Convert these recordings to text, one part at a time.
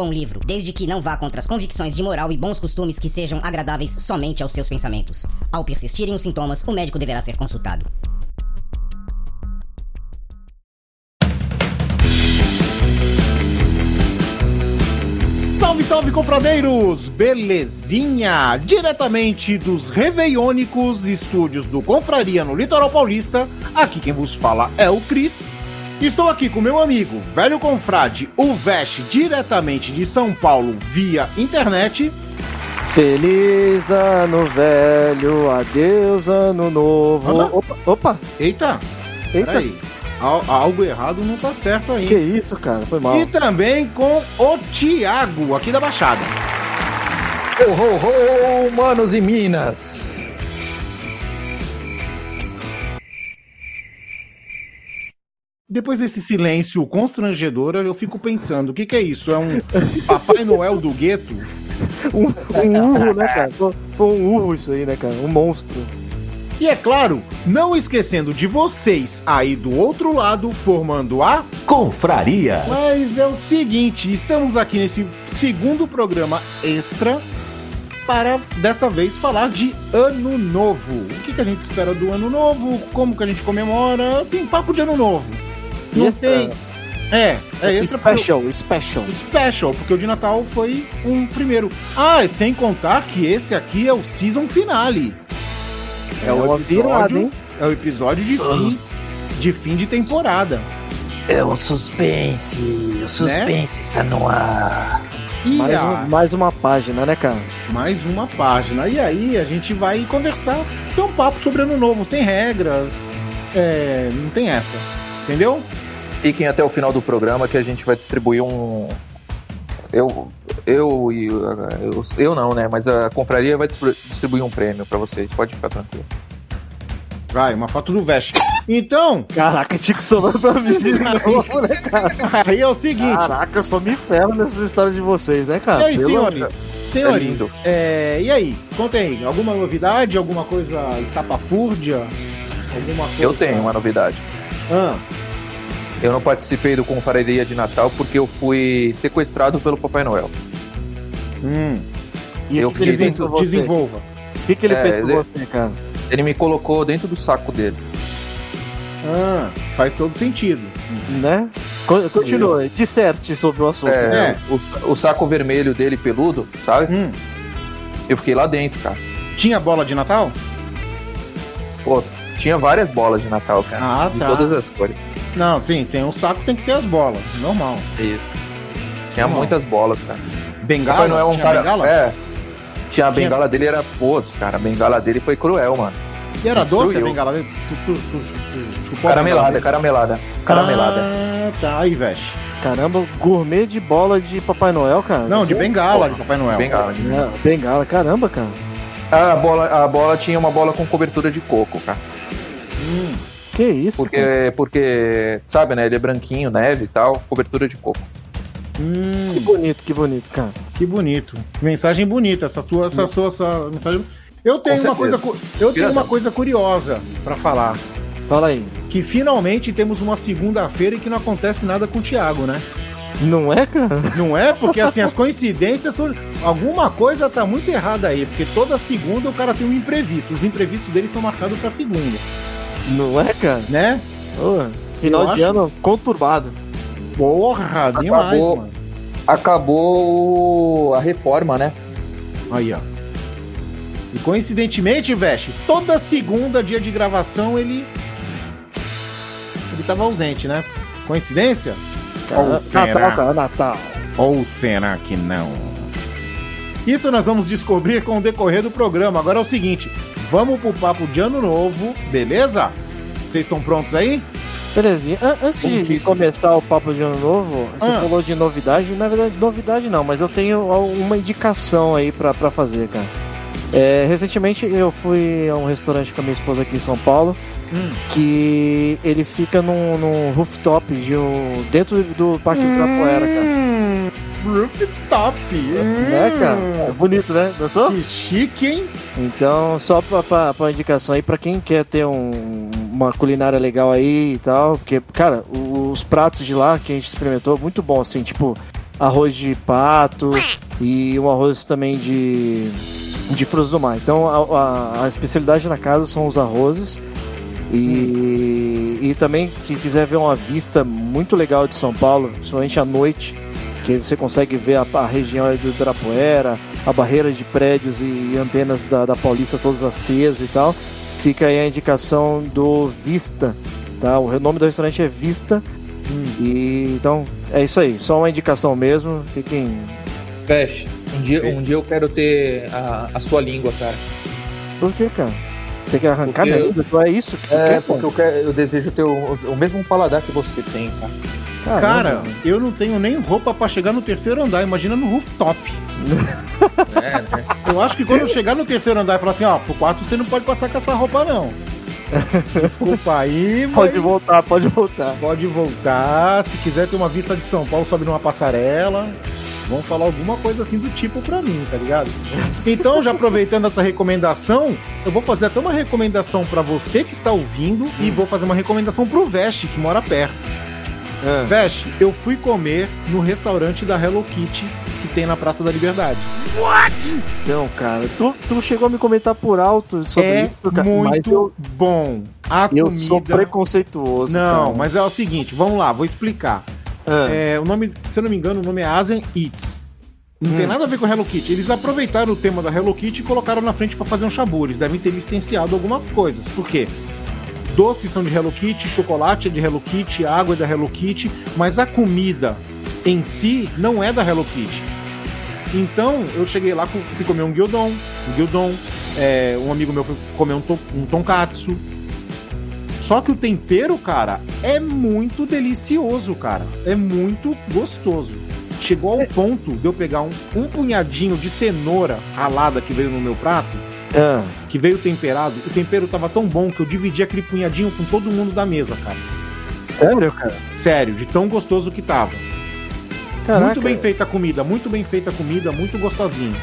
bom livro, desde que não vá contra as convicções de moral e bons costumes que sejam agradáveis somente aos seus pensamentos. Ao persistirem os sintomas, o médico deverá ser consultado. Salve, salve, confradeiros! Belezinha? Diretamente dos Reveiônicos estúdios do Confraria no Litoral Paulista, aqui quem vos fala é o Cris. Estou aqui com meu amigo, velho confrade, o Veste, diretamente de São Paulo via internet. Feliz ano velho, adeus ano novo. Anda. Opa, opa, Eita, eita. peraí. Al- algo errado não tá certo aí. Que isso, cara? Foi mal. E também com o Thiago, aqui da Baixada. Ho, ho, ho, manos e minas! Depois desse silêncio constrangedor, eu fico pensando, o que, que é isso? É um Papai Noel do gueto? Um, um urro, né, cara? Foi, um urro isso aí, né, cara? Um monstro. E é claro, não esquecendo de vocês aí do outro lado formando a. Confraria. Mas é o seguinte, estamos aqui nesse segundo programa extra para dessa vez falar de Ano Novo. O que, que a gente espera do Ano Novo? Como que a gente comemora? Assim, papo de Ano Novo. Não Extra. tem. É, é extra porque- Special, special. Special, porque o de Natal foi um primeiro. Ah, sem contar que esse aqui é o season finale. É uma virada, hein? É o episódio de fim, de fim de temporada. É o suspense, o suspense está no ar. E Mais, a- um- mais uma página, né, cara? mais uma página. E aí a gente vai conversar, ter um papo sobre ano novo, sem regra. É, não tem essa. Entendeu? Fiquem até o final do programa que a gente vai distribuir um. Eu, eu e eu, eu não, né? Mas a confraria vai distribu- distribuir um prêmio pra vocês. Pode ficar tranquilo. Vai, uma foto do Vest. Então, Caraca, tinha que sobrar pra mim de novo, né, cara? aí é o seguinte. Caraca, eu só me ferro nessas histórias de vocês, né, cara? E aí, Pelo senhores? amor- Senhores, lindo. é, e aí? Conta aí, alguma novidade, alguma coisa estapafúrdia? Alguma coisa... Eu tenho uma novidade. Ah, Eu não participei do Confraria de Natal porque eu fui sequestrado pelo Papai Noel. hum, E Eu que, fiquei você? desenvolva. O que, que ele É, fez com ele- você, cara? Ele me colocou dentro do saco dele. Ah, faz todo sentido. Né? Co- Continua, disserte sobre o assunto. É, É. O, o saco vermelho dele, peludo, sabe? Hum, Eu fiquei lá dentro, cara. tinha bola de Natal? Pô, tinha várias bolas de Natal, cara. Ah, de tá. todas as cores. Não, sim, tem um saco, tem que ter as bolas. Normal. Isso. Tinha Não. muitas bolas, cara. Bengala? Papai Noel é um tinha cara. bengala? É. Tinha a bengala dele, era. Pô, cara, a bengala dele foi cruel, mano. E era doce a Destruiu. bengala? Tu, tu, tu, tu bengala Caramelada, dele? caramelada. Caramelada. Ah, tá. Aí, veste. Caramba, gourmet de bola de Papai Noel, cara. Não, Você- de bengala de Papai Noel. Bengala. É, bengala, caramba, cara. A bola, a bola tinha uma bola com cobertura de coco, cara. Hum, Que isso, cara. Porque, porque, sabe, né? Ele é branquinho, neve e tal, cobertura de coco. hum, Que bonito, que bonito, cara. que bonito. Mensagem bonita, essa sua, essa sua, essa mensagem. Eu tenho uma coisa, eu tenho uma coisa curiosa pra falar. Fala aí. Que finalmente temos uma segunda-feira e que não acontece nada com o Thiago, né? Não é, cara? Não é? Porque assim, as coincidências são. Alguma coisa tá muito errada aí, porque toda segunda o cara tem um imprevisto. Os imprevistos dele são marcados pra segunda, Não é, cara? né? Ô, final Eu de acho. ano conturbado. Porra, demais, Acabou. mano. Acabou a reforma, né? Aí, ó. E coincidentemente, Veste, toda segunda, dia de gravação, ele. Ele tava ausente, né? Coincidência? Ou será? Natal, cara, Natal. Ou será que não? Isso nós vamos descobrir com o decorrer do programa. Agora é o seguinte, vamos pro papo de ano novo, beleza? Vocês estão prontos aí? Belezinha. An- Antes de começar o papo de ano novo, você Ah. falou de novidade. Na verdade, novidade não, mas eu tenho uma indicação aí pra, pra fazer, cara. É, recentemente eu fui a um restaurante com a minha esposa aqui em São Paulo, Hum. que ele fica num, num rooftop de um, dentro do Parque do Ibirapuera, cara. Hum, rooftop. Né, cara? É bonito, né? Gostou? Que chique, hein? Então, só pra, pra, pra indicação aí, pra quem quer ter um- uma culinária legal aí e tal, porque, cara, os pratos de lá que a gente experimentou, muito bom, assim, tipo, arroz de pato e um arroz também de, de frutos do mar. Então, a, a- a especialidade da casa são os arrozes. E, e também, quem quiser ver uma vista muito legal de São Paulo, principalmente à noite, que você consegue ver a, a região do Ibirapuera, a barreira de prédios e antenas da, da Paulista todas acesas e tal. Fica aí a indicação do Vista, tá? O nome do restaurante é Vista. E então é isso aí, só uma indicação mesmo. Fiquem. Fesh, um dia, um dia eu quero ter a, a sua língua, cara. Por que, cara? Você quer arrancar Porque minha eu- língua? Então é isso que tu É, quer, porque eu, quero, eu desejo ter o, o mesmo paladar que você tem, cara. Caramba. Cara, eu não tenho nem roupa pra chegar no terceiro andar, imagina no rooftop. É, né? Eu acho que quando eu chegar no terceiro andar e falar assim, ó, pro quarto você não pode passar com essa roupa, não. Desculpa aí, mas... Pode voltar, pode voltar. Pode voltar. Se quiser ter uma vista de São Paulo, sobe numa passarela. Vão falar alguma coisa assim do tipo pra mim, tá ligado? Então, já aproveitando essa recomendação, eu vou fazer até uma recomendação pra você que está ouvindo e vou fazer uma recomendação pro Veste, que mora perto. Ah. Veste, eu fui comer no restaurante da Hello Kitty que tem na Praça da Liberdade. Então, cara, tu, tu chegou a me comentar por alto sobre é isso, cara. muito mas eu, bom. A eu comida. sou preconceituoso. Não, cara. mas é o seguinte, vamos lá, vou explicar. Ah, É, o nome, se eu não me engano, o nome é Asian Eats. Não tem Hum. nada a ver com Hello Kitty. Eles aproveitaram o tema da Hello Kitty e colocaram na frente pra fazer um shabu. Eles devem ter licenciado algumas coisas. Por quê? Doces são de Hello Kitty, chocolate é de Hello Kitty, água é da Hello Kitty, mas a comida em si não é da Hello Kitty. Então, eu cheguei lá, fui comer um gyudon, um gyudon, é, um amigo meu foi comer um, to- um tonkatsu. Só que o tempero, cara, é muito delicioso, cara. É muito gostoso. Chegou ao ponto de eu pegar um, um punhadinho de cenoura ralada que veio no meu prato, ah, que veio temperado. O tempero tava tão bom que eu dividi aquele punhadinho com todo mundo da mesa, cara. sério, cara? Sério, de tão gostoso que tava. Caraca. Muito bem feita a comida, muito bem feita a comida, muito gostosinho.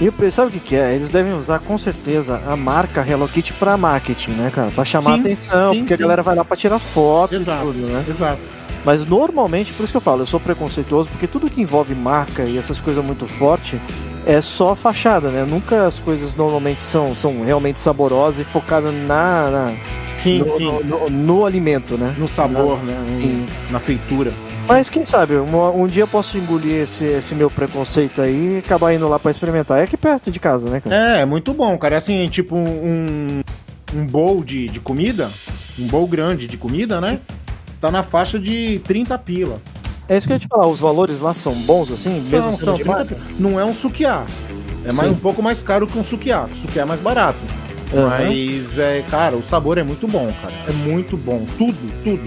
E sabe o que, que é? Eles devem usar com certeza a marca Hello Kitty pra marketing, né, cara? Pra chamar Sim, atenção, sim, porque sim. a galera vai lá pra tirar foto Exato. e tudo, né? Exato. Mas normalmente, por isso que eu falo, eu sou preconceituoso, porque tudo que envolve marca e essas coisas muito fortes é só fachada, né? Nunca as coisas normalmente são, são realmente saborosas e focadas na, na- Sim, no, sim. no- no- no alimento, né? No sabor, né? Sim. Na feitura. Mas quem sabe, um, um dia eu posso engolir esse, esse meu preconceito aí e acabar indo lá pra experimentar. É aqui perto de casa, né, cara? É, é muito bom, cara. É assim, tipo um, um bowl de, de comida, um bowl grande de comida, né? Tá na faixa de 30 pila. É, isso que eu ia te falar, os valores lá são bons, assim? São, mesmo são de 30 marca? pila. Não é um sukiá. É mais, Sim. um pouco mais caro que um sukiá. O sukiá é mais barato. Aham. Mas, é, cara, o sabor é muito bom, cara. É muito bom. Tudo, tudo.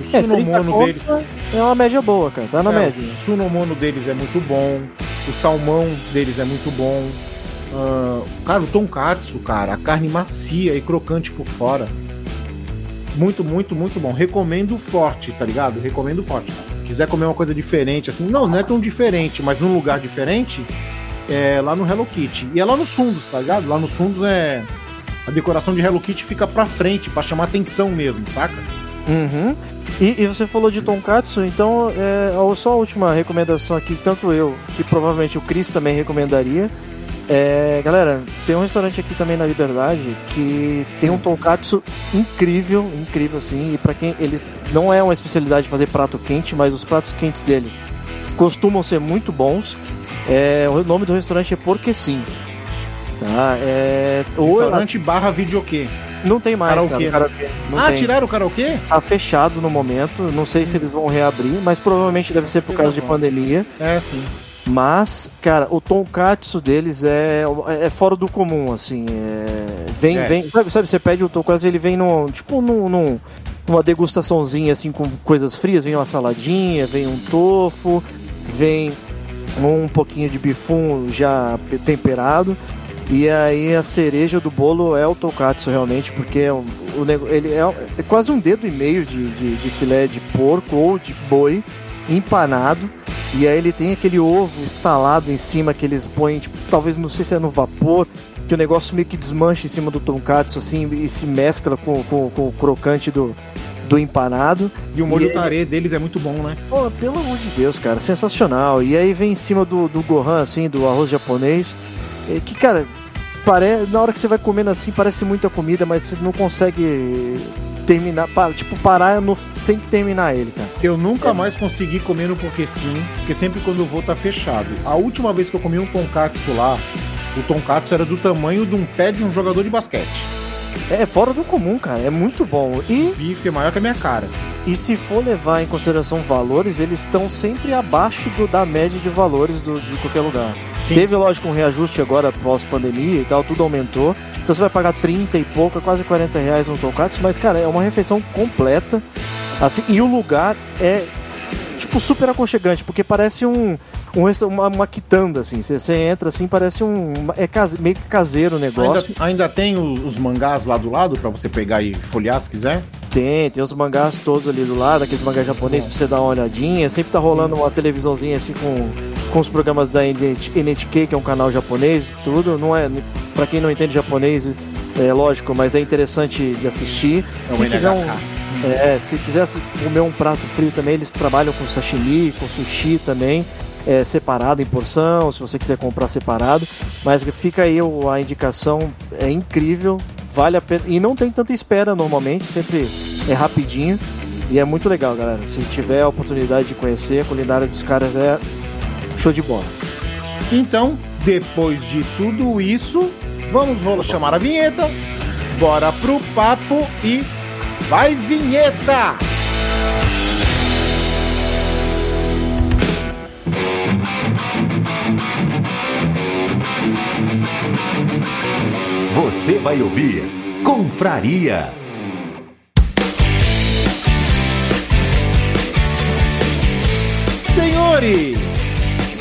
O É, 30 sunomono deles... É uma média boa, cara. Tá na É, média. O sunomono deles é muito bom. O salmão deles é muito bom. Ah, cara, o tonkatsu, cara, a carne macia e crocante por fora. Muito, muito, muito bom. Recomendo forte, tá ligado? Recomendo forte. Quiser comer uma coisa diferente, assim, não, não é tão diferente, mas num lugar diferente, é lá no Hello Kitty. E é lá nos fundos, tá ligado? Lá nos fundos é. A decoração de Hello Kitty fica pra frente, pra chamar atenção mesmo, saca? Uhum. E, e você falou de tonkatsu, então é, só a última recomendação aqui, tanto eu, que provavelmente o Chris também recomendaria. É, galera, tem um restaurante aqui também na Liberdade que tem um tonkatsu incrível, incrível assim, e pra quem eles não é uma especialidade fazer prato quente, mas os pratos quentes deles costumam ser muito bons. É, o nome do restaurante é Porque Sim. Tá, é, ou Restaurante barra videokê. não tem mais, Karaokê. cara. karaokê. Ah, tem. tiraram o karaokê? Tá fechado no momento. Não sei se eles vão reabrir, mas provavelmente deve ser por causa de pandemia. É, sim. Mas, cara, o tonkatsu deles é, é fora do comum, assim. É, vem, É. vem. Sabe, sabe, você pede o tonkatsu, ele vem num, tipo num, num- numa degustaçãozinha, assim, com coisas frias. Vem uma saladinha, vem um tofu, vem um pouquinho de bifum já temperado. E aí a cereja do bolo é o tonkatsu realmente, porque é um- o, ele é, é quase um dedo e meio de, de, de filé de porco ou de boi empanado. E aí ele tem aquele ovo instalado em cima que eles põem, tipo, talvez não sei se é no vapor, que o negócio meio que desmancha em cima do tonkatsu assim e se mescla com, com, com o crocante do, do empanado. E o molho E ele- tarê deles é muito bom, né? Pô, pelo amor de Deus, cara, sensacional. E aí vem em cima do, do Gohan, assim, do arroz japonês. é Que, cara, pare... na hora que você vai comendo assim, parece muita comida, mas você não consegue terminar, para, tipo, parar no... sem terminar ele, cara. Eu nunca mais consegui comer no porque sim, porque sempre quando eu vou tá fechado. A última vez que eu comi um tonkatsu lá, o tonkatsu era do tamanho de um pé de um jogador de basquete. É fora do comum, cara, é muito bom. E, O bife é maior que a minha cara. e se for levar em consideração valores, eles estão sempre abaixo do, da média de valores do, de qualquer lugar. Sim. Teve, lógico, um reajuste agora pós-pandemia e tal, tudo aumentou. Então você vai pagar 30 e pouco, quase 40 reais no tonkatsu, mas, cara, é uma refeição completa. Assim, e o lugar é, tipo, super aconchegante, porque parece um, um uma, uma quitanda, assim. Você, entra assim, parece um. É case- meio que caseiro o negócio. Ainda, ainda tem os, os mangás lá do lado pra você pegar e folhear se quiser. Tem, tem os mangás todos ali do lado, aqueles mangás japoneses pra você dar uma olhadinha. Sempre tá rolando uma televisãozinha assim com, com os programas da NH NHK, que é um canal japonês, tudo. Não é, pra quem não entende japonês, é lógico, mas é interessante de assistir. É o se, NHK. É, se quiser se- comer um prato frio também, eles trabalham com sashimi, com sushi também. É, separado em porção, se você quiser comprar separado, mas fica aí a indicação, é incrível, vale a pena. E não tem tanta espera normalmente, sempre é rapidinho. E é muito legal, galera. Se tiver a oportunidade de conhecer, a culinária dos caras é show de bola. Então, depois de tudo isso, vamos chamar a vinheta. Bora pro papo e vai vinheta! Você vai ouvir Confraria. Senhores,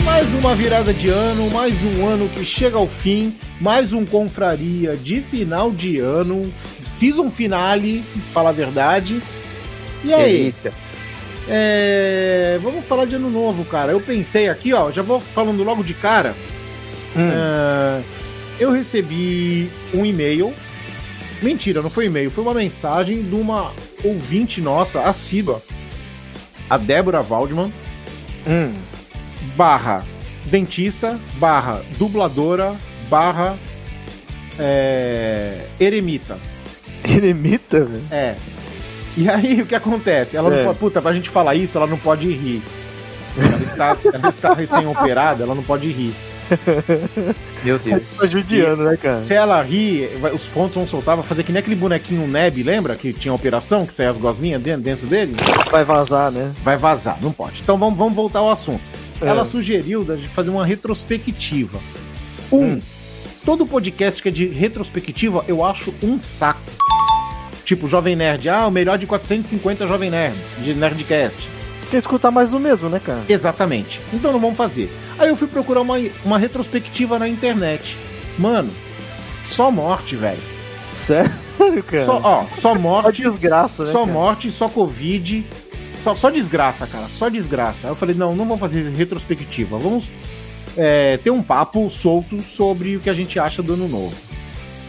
mais uma virada de ano, mais um ano que chega ao fim, mais um confraria de final de ano, season finale, fala a verdade. E aí, Delícia. é, vamos falar de ano novo, cara. Eu pensei aqui, ó, já vou falando logo de cara. É, eu recebi um e-mail. Mentira, não foi e-mail, foi uma mensagem de uma ouvinte nossa, assídua, a Débora Waldman Hum, barra dentista, barra dubladora, barra é, eremita. Eremita, velho. É. E aí o que acontece? Ela É. não pode. Puta, pra gente falar isso, ela não pode rir. Ela está, ela está recém-operada, ela não pode rir. Meu Deus. Tá judiando, né, cara? Se ela rir, os pontos vão soltar, vai fazer que nem aquele bonequinho Neb, lembra? Que tinha operação, que saia as gosminhas dentro, dentro dele? Vai vazar, né? Vai vazar, não pode. Então vamos, vamos voltar ao assunto. É. Ela sugeriu da- de fazer uma retrospectiva. Um, Hum. todo podcast que é de retrospectiva eu acho um saco. Tipo, Jovem Nerd. Ah, o melhor de 450 Jovem Nerds, de Nerdcast. Quer escutar mais do mesmo, né, cara? Exatamente. Então não vamos fazer. Aí eu fui procurar uma, uma retrospectiva na internet. Mano, só morte, velho. Sério, cara? Só, ó, só Só morte. desgraça, né? Só cara? morte, só Covid. Só, só desgraça, cara. Só desgraça. Aí eu falei, não, não vamos fazer retrospectiva. Vamos é, ter um papo solto sobre o que a gente acha do ano novo.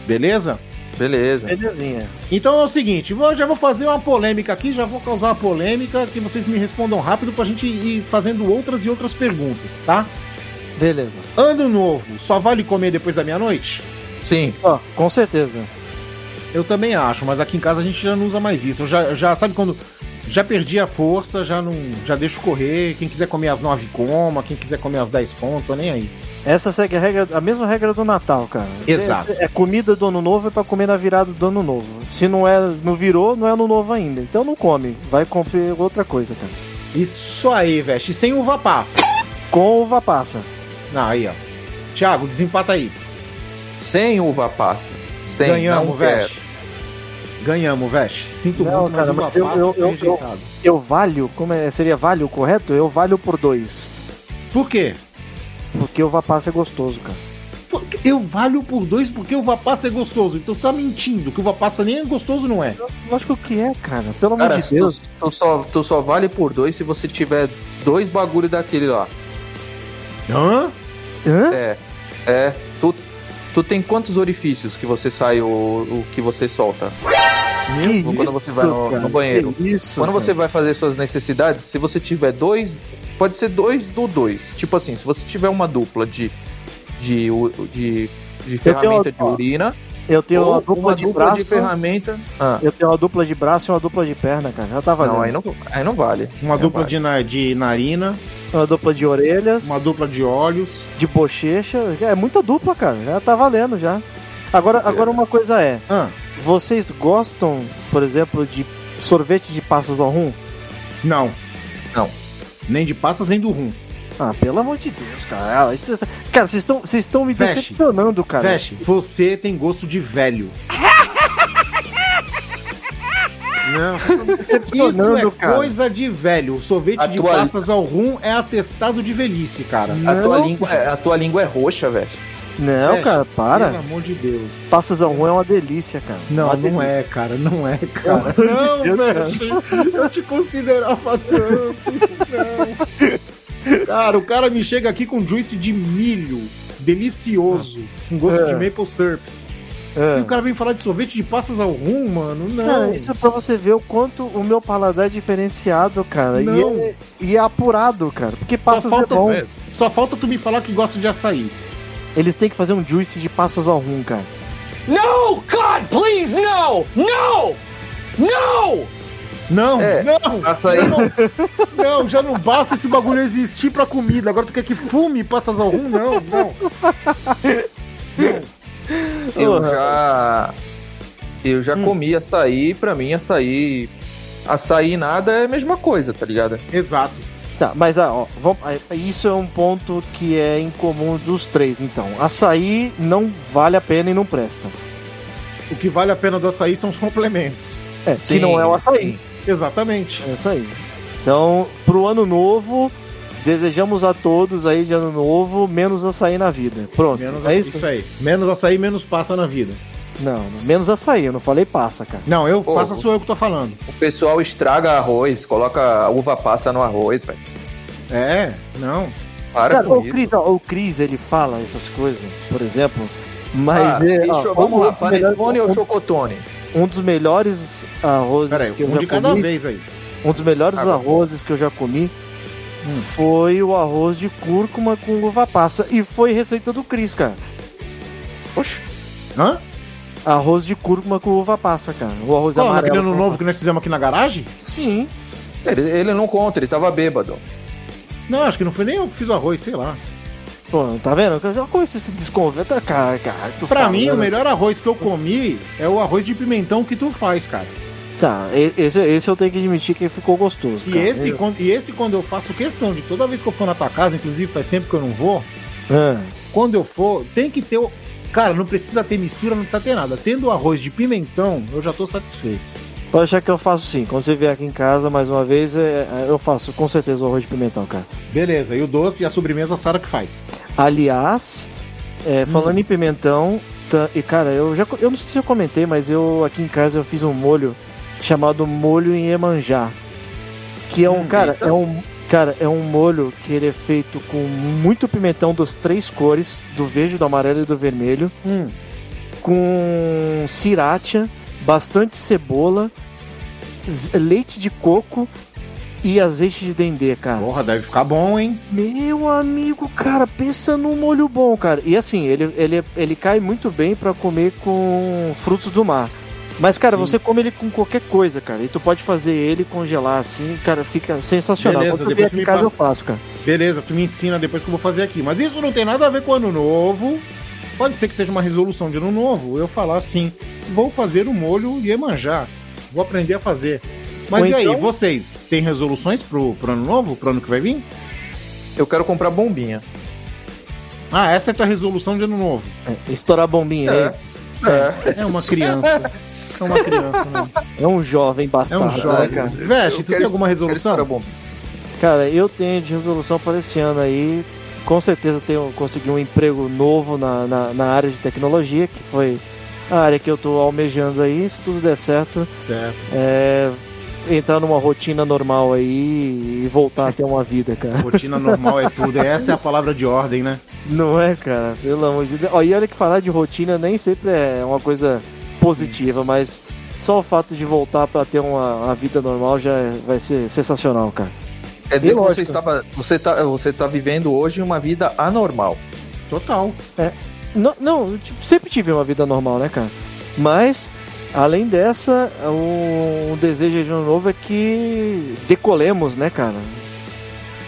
Beleza? Beleza. Belezinha. Então é o seguinte, vou- já vou fazer uma polêmica aqui, já vou causar uma polêmica, que vocês me respondam rápido pra gente ir fazendo outras e outras perguntas, tá? Beleza. Ano novo, só vale comer depois da meia-noite? Sim. Ó, com certeza. Eu também acho, mas aqui em casa a gente já não usa mais isso. Eu já, já sabe quando já perdi a força, já não, já deixo correr. Quem quiser comer às nove coma, quem quiser comer às 10 conto, tô nem aí. Essa segue a regra, a mesma regra do Natal, cara. Exato. É, é comida do ano novo é pra comer na virada do ano novo. Se não é, não virou, não é ano novo ainda. Então não come. Vai comer outra coisa, cara. Isso aí, veste, sem uva passa. com uva passa. Não, aí, ó. Thiago, desempata aí. Sem uva passa. Sem, Ganhamos. Vesh. Ganhamos, Vesh. Sinto Não, muito, mas cara, uva mas eu- eu- eu- rejeitado. Eu valho, como é, seria valho o correto? Eu valho por dois. Por quê? Porque uva passa é gostoso, cara. Eu valho por dois porque uva passa é gostoso. Então tá mentindo que uva passa nem é gostoso, não é? Lógico que é, cara. Pelo amor Cara, de Deus. Tu, tu só, tu só vale por dois se você tiver dois bagulho daquele lá. Hã? Hã? É. É. Tu, tem quantos orifícios que você sai o, o que você solta? Que Quando você vai no- no banheiro. Isso, Quando cara. você vai fazer suas necessidades, se você tiver dois, pode ser dois do dois. Tipo assim, se você tiver uma dupla de de, de, de ferramenta de ó, urina, Eu tenho ou uma dupla de braço. ferramenta. Ah, Eu tenho uma dupla de braço e uma dupla de perna, cara. Já tá valendo. não, aí não, aí não vale. Uma Não dupla vale. de, na- de narina, Uma dupla de orelhas. uma dupla de olhos. de bochecha. É muita dupla, cara. Já tá valendo já. Agora, agora uma coisa é. Ah, Vocês gostam, por exemplo, de sorvete de passas ao rum? não. Não. Nem de passas, nem do rum. Ah, pelo amor de Deus, cara. Ah, isso- Cara, vocês estão vocês estão me Feche. decepcionando, cara. Feche, você tem gosto de velho. Não, vocês estão me Isso decepcionando, é cara. coisa de velho. O sorvete A de tua- passas ao rum é atestado de velhice, cara. A tua, língua, é- a tua língua é roxa, velho. Não, Feche. cara, Pelo para. amor de Deus. Passas ao rum é uma delícia, cara. Não, Uma não delícia. é, cara. Não é, cara. Pelo Não, velho. Eu te considerava tanto. Não. Cara, o cara me chega aqui com juice de milho. Delicioso. Com gosto É. de maple syrup. É. E o cara vem falar de sorvete de passas ao rum, mano. Não. Cara, isso é pra você ver o quanto o meu paladar é diferenciado, cara. E Não. é, e é apurado, cara. Porque passas é falta, bom. só falta tu me falar que gosta de açaí. Eles têm que fazer um juice de passas ao rum, cara. No! God, please, no! No! No! Não, É, não, açaí- não, não, já não basta esse bagulho existir pra comida. Agora tu quer que fume passas ao rum? Não, não. Eu já. Eu já comi açaí, pra mim açaí. Açaí e nada é a mesma coisa, tá ligado? Exato. Tá, mas ah, ó, vamos, ah, isso é um ponto que é incomum dos três, então. Açaí não vale a pena e não presta. O que vale a pena do açaí são os complementos. É, que Sim, não é o açaí. Exatamente. É isso aí. Então, pro ano novo, desejamos a todos aí de ano novo menos açaí na vida. Pronto, Menos é açaí, isso? isso aí. Menos açaí, menos passa na vida. Não, menos açaí, eu não falei passa, cara. Não, eu Pô, passa sou eu que tô falando. O pessoal estraga arroz, coloca uva passa no arroz, velho. É, não. Para Cara, com o isso. Cris, ó, o Cris, ele fala essas coisas, por exemplo, mas Ah, é, deixa ó, vamos lá, panetone ou chocotone? Um dos melhores arrozes Pera aí, que eu um já de cada comi, vez aí. um dos melhores bom. arrozes que eu já comi Hum. foi o arroz de cúrcuma com uva passa e foi receita do Cris, cara. Poxa, Hã? Arroz de cúrcuma com uva passa, cara. O arroz Qual, amarelo. naquele ano novo que nós fizemos aqui na garagem? Sim. ele, ele não conta, ele tava bêbado. Não, acho que não foi nem eu que fiz o arroz, sei lá. Pô, tá vendo? Como você se desconverta, cara, cara. tu Pra fala, mim, né? o melhor arroz que eu comi é o arroz de pimentão que tu faz, cara. Tá, esse, esse eu tenho que admitir que ficou gostoso. E cara. esse, Eu- quando, e esse, quando eu faço questão de toda vez que eu for na tua casa, inclusive faz tempo que eu não vou, Ah, quando eu for, tem que ter o. Cara, não precisa ter mistura, não precisa ter nada. Tendo o arroz de pimentão, eu já tô satisfeito. Pode achar que eu faço sim. Quando você vier aqui em casa mais uma vez, é, é, eu faço com certeza o arroz de pimentão, cara. Beleza, e o doce e a sobremesa a Sara que faz. Aliás, é, falando em pimentão, tá- e cara, eu já eu não sei se eu comentei, mas eu aqui em casa eu fiz um molho chamado molho em Emanjá, que é um Hum, cara, eita. é um cara, é um molho que ele é feito com muito pimentão das três cores, do verde, do amarelo e do vermelho, Hum, com sriracha, bastante cebola, leite de coco e azeite de dendê, cara. porra, deve ficar bom, hein? Meu amigo, cara, pensa num molho bom, cara. E assim, ele, ele, ele cai muito bem pra comer com frutos do mar. Mas, cara, Sim. você come ele com qualquer coisa, cara. E tu pode fazer ele congelar assim, cara, fica sensacional. Beleza, Quando tu depois tu me casa passa. eu faço, cara. Beleza, tu me ensina depois que eu vou fazer aqui. Mas isso não tem nada a ver com ano novo. Pode ser que seja uma resolução de ano novo. Eu falar assim, vou fazer o molho Iemanjá. Vou aprender a fazer. Mas Ou e aí, então- vocês têm resoluções pro, pro ano novo? Pro ano que vai vir? Eu quero comprar bombinha. Ah, essa é a tua resolução de ano novo. É, estourar bombinha, É. é. É. É uma criança. É uma criança, né? É um jovem É bastardo, um né, jovem. cara? Veste, Eu tu quero- tem alguma quero resolução? Cara, eu tenho de resolução para esse ano aí. Com certeza tenho consegui um emprego novo na, na, na área de tecnologia, que foi a área que eu tô almejando aí. Se tudo der certo, Certo. é, entrar numa rotina normal aí e voltar a ter uma vida, cara. Rotina normal é tudo. Essa é a palavra de ordem, né? Não é, cara? Pelo amor de Deus. Ó, e olha que falar de rotina nem sempre é uma coisa positiva, mas só o fato de voltar para ter uma, uma vida normal já é- vai ser sensacional, cara. Quer dizer que você, estava, você, tá, você tá vivendo hoje uma vida anormal. Total. Não, não eu, tipo, sempre tive uma vida normal, né, cara? Mas, além dessa, o, o desejo de ano novo é que decolemos, né, cara?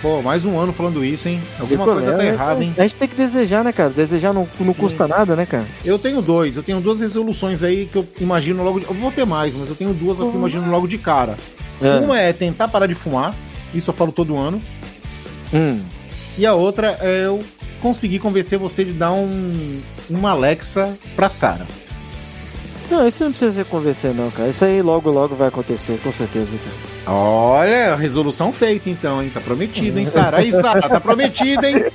Pô, mais um ano falando isso, hein? Alguma coisa tá né? errada, hein? A gente tem que desejar, né, cara? Desejar não, não Sim. custa nada, né, cara? Eu tenho dois. Eu tenho duas resoluções aí que eu imagino logo. De... Eu vou ter mais, mas eu tenho duas que eu imagino logo de cara. É. Uma é tentar parar de fumar. Isso eu falo todo ano. Hum. E a outra é eu conseguir convencer você de dar um uma Alexa pra Sara. Não, isso não precisa se convencer, não, cara. Isso aí logo, logo vai acontecer, com certeza, cara. Olha, resolução feita então, hein? Tá prometido, hein, Sara? Aí, Sara, tá prometido, hein?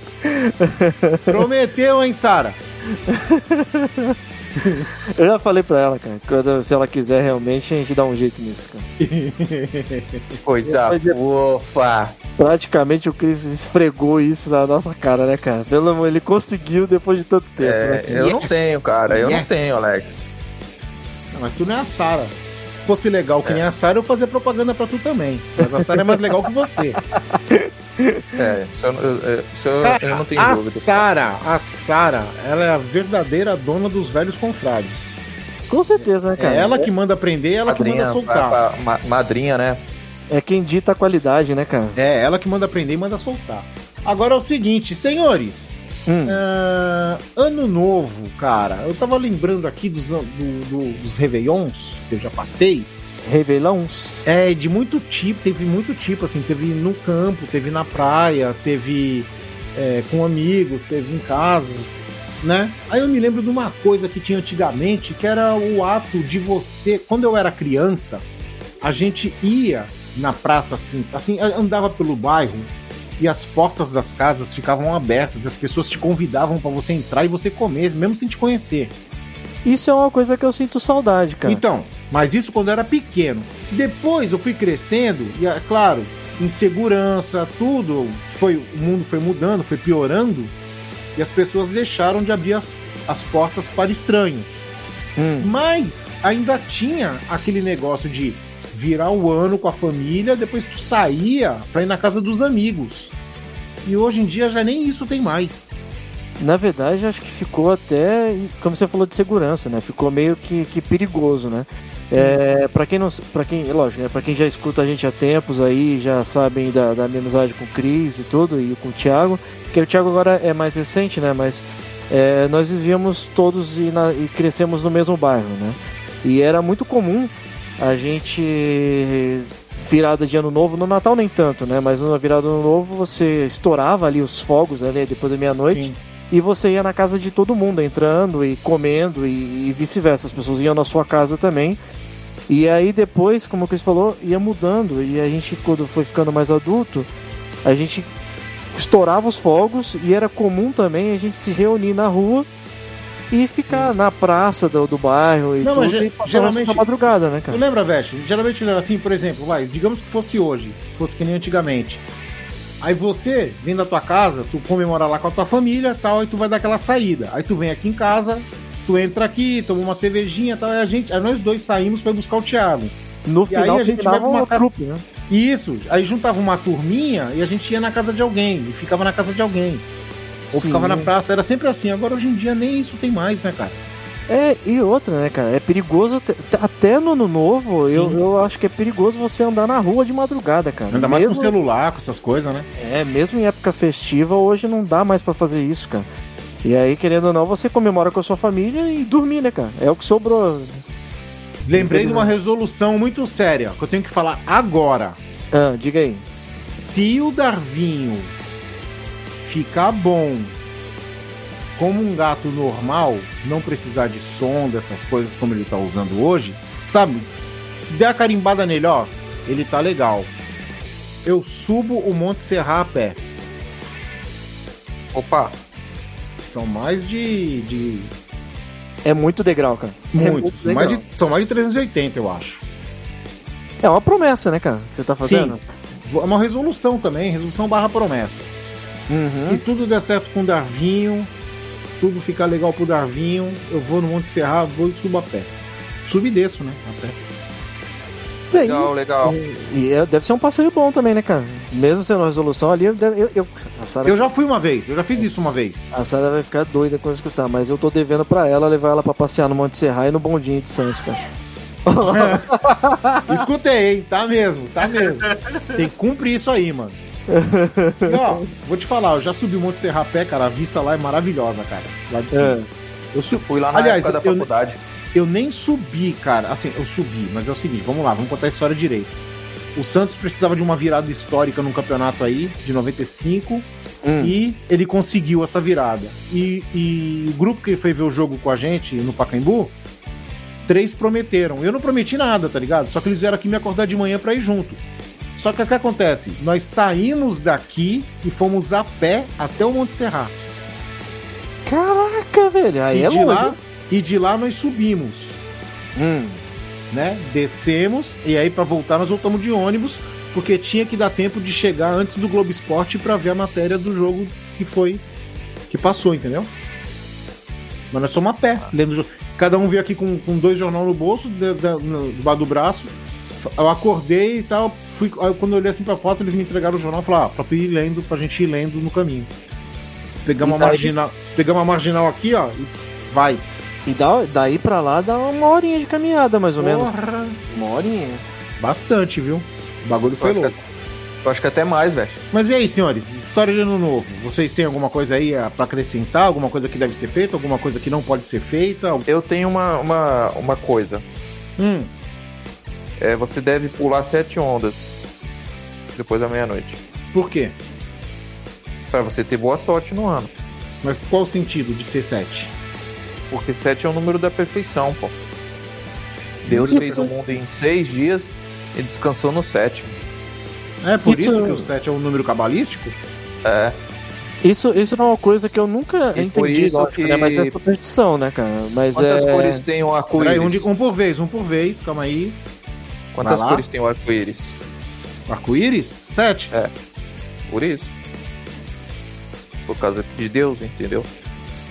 Prometeu, hein, Sara? Eu já falei pra ela, cara, quando, se ela quiser realmente, a gente dá um jeito nisso, cara. Coisa Mas é- fofa. Praticamente o Chris esfregou isso na nossa cara, né, cara? Pelo amor, ele conseguiu depois de tanto tempo. É, né? eu não Yes. tenho, cara. Eu Yes. não tenho, Alex. Não, mas tu não é a Sara. Se fosse legal que nem a Sara, eu fazia propaganda pra tu também. Mas a Sara é mais legal que você. É, isso eu, eu- isso eu- Cara, eu não tenho a dúvida. Sara, a Sara, ela é a verdadeira dona dos velhos confrades. Com certeza, né, cara? É ela que manda prender, ela que Madrinha, manda soltar. ma- madrinha, né? É quem dita a qualidade, né, cara? É ela que manda prender e manda soltar. Agora é o seguinte, senhores. Hum. ah, ano novo, cara. Eu tava lembrando aqui dos, do- do- dos Réveillons que eu já passei. Revelões. É, de muito tipo, teve muito tipo, assim, teve no campo, teve na praia, teve é, com amigos, teve em casas, né? Aí eu me lembro de uma coisa que tinha antigamente, que era o ato de você, quando eu era criança, a gente ia na praça assim, assim, andava pelo bairro e as portas das casas ficavam abertas, as pessoas te convidavam pra você entrar e você comer, mesmo sem te conhecer. Isso é uma coisa que eu sinto saudade, cara. Então, mas isso quando eu era pequeno. Depois eu fui crescendo, e é claro, insegurança, tudo, foi, o mundo foi mudando, foi piorando, e as pessoas deixaram de abrir as, as portas para estranhos. Hum. Mas ainda tinha aquele negócio de virar o ano com a família, depois tu saía pra ir na casa dos amigos. E hoje em dia já nem isso tem mais. Na verdade, acho que ficou até, como você falou de segurança, né? Ficou meio que, que perigoso, né? É, para quem não, para quem, lógico, né? Para quem já escuta a gente há tempos aí, já sabem da, da minha amizade com o Cris e tudo e com o Thiago, que o Thiago agora é mais recente, né? Mas é, nós vivíamos todos e, na- e crescemos no mesmo bairro, né? E era muito comum a gente virada de ano novo, no Natal nem tanto, né? Mas na virada de ano novo você estourava ali os fogos ali depois da meia-noite. E você ia na casa de todo mundo, entrando e comendo e, e vice-versa. As pessoas iam na sua casa também. E aí depois, como o Chris falou, ia mudando. E a gente, quando foi ficando mais adulto, a gente estourava os fogos e era comum também a gente se reunir na rua e ficar na praça do, do bairro e Não, tudo mas e geralmente- madrugada, né, Tu cara? lembra, Veste? Geralmente não era assim, por exemplo, vai, digamos que fosse hoje, se fosse que nem antigamente. Aí você vem da tua casa, tu comemora lá com a tua família tal, aí tu vai dar aquela saída. Aí tu vem aqui em casa, tu entra aqui, toma uma cervejinha tal, aí a gente, aí nós dois saímos pra ir buscar o Thiago. No E aí final a gente vai pra uma casa- trupe, né? E isso, aí juntava uma turminha e a gente ia na casa de alguém, e ficava na casa de alguém. Ou Sim. ficava na praça, era sempre assim. Agora hoje em dia nem isso tem mais, né, cara? É, e outra, né, cara? É perigoso até, no ano novo, eu, Sim. eu acho que é perigoso você andar na rua de madrugada, cara. Ainda mais com Mesmo- celular, com essas coisas, né? É, mesmo em época festiva, hoje não dá mais pra fazer isso, cara. E aí, querendo ou não, você comemora com a sua família e dormir, né, cara? É o que sobrou. Lembrei de uma resolução muito séria que eu tenho que falar agora. Ah, diga aí. Se o Darvinho ficar bom como um gato normal, não precisar de som, dessas coisas como ele tá usando hoje, sabe? Se der a carimbada nele, ó, ele tá legal. Eu subo o Monte Serra a pé. Opa, São mais de. de É muito degrau, cara. É muitos. muito mais degrau. de, são mais de 380, eu acho. É uma promessa, né, cara? Que você tá fazendo? É uma resolução também, resolução barra promessa. Uhum. Se tudo der certo com o Darvinho, tudo ficar legal pro Darvinho, eu vou no Monte Serra, vou e subo a pé. Subo e desço, né? A pé. Legal, legal. E é- deve ser um passeio bom também, né, cara? Mesmo sendo uma resolução ali, eu, eu, eu- a Sara Eu já fui uma vez, eu já fiz isso uma vez. a Sara vai ficar doida quando escutar, mas eu tô devendo pra ela levar ela pra passear no Monte Serra e no bondinho de Santos, cara. Escutei, hein? Tá mesmo, tá mesmo. Tem que cumprir isso aí, mano. Ó, vou te falar, eu já subi o Monte Serra a pé, cara. A vista lá é maravilhosa, cara. Lá de cima. É. Eu su... Fui lá na Aliás, época da eu, faculdade. eu nem subi, cara. Assim, eu subi, mas é o seguinte, vamos lá, vamos contar a história direito. O Santos precisava de uma virada histórica num campeonato aí, de 95, Hum. e ele conseguiu essa virada. E, e o grupo que foi ver o jogo com a gente no Pacaembu, três prometeram. Eu não prometi nada, tá ligado? Só que eles vieram aqui me acordar de manhã pra ir junto. Só que o que acontece? Nós saímos daqui e fomos a pé até o Monte Serra. Caraca, velho. Aí e, é de longe. lá, e de lá nós subimos, Hum. né? Descemos e aí pra voltar nós voltamos de ônibus, porque tinha que dar tempo de chegar antes do Globo Esporte pra ver a matéria do jogo que foi que passou, entendeu? Mas nós somos a pé, lendo o jogo. Cada um veio aqui com, com dois jornal no bolso, no, debaixo do braço. Eu acordei e tal. Fui, aí quando eu olhei assim pra foto, eles me entregaram o jornal e falaram: ah, pra ir lendo, pra gente ir lendo no caminho. Pegamos uma marginal. Pegamos uma marginal aqui, ó, e vai. E dá, daí pra lá dá uma horinha de caminhada, mais ou menos. Porra, Uma horinha. Bastante, viu? O bagulho foi louco. que, eu acho que até mais, velho. Mas e aí, senhores? História de ano novo. Vocês têm alguma coisa aí ah, pra acrescentar? Alguma coisa que deve ser feita? Alguma coisa que não pode ser feita? Eu tenho uma, uma, uma coisa. Hum, É, você deve pular sete ondas depois da meia-noite. por quê? Pra você ter boa sorte no ano. Mas qual o sentido de ser 7? Porque sete é o número da perfeição, pô. Deus fez o mundo em seis dias e descansou no sétimo. É por Isso- isso que o 7 é um número cabalístico? É, Isso, isso não é uma coisa que eu nunca E por entendi, isso lógico, que- né? Mas é superstição, né, cara? Mas quantas é. cores tem Peraí, arco-íris? um, de- um por vez, um por vez, calma aí. Quantas cores tem o arco-íris? Arco-íris? 7. Por isso. Por causa de Deus, entendeu?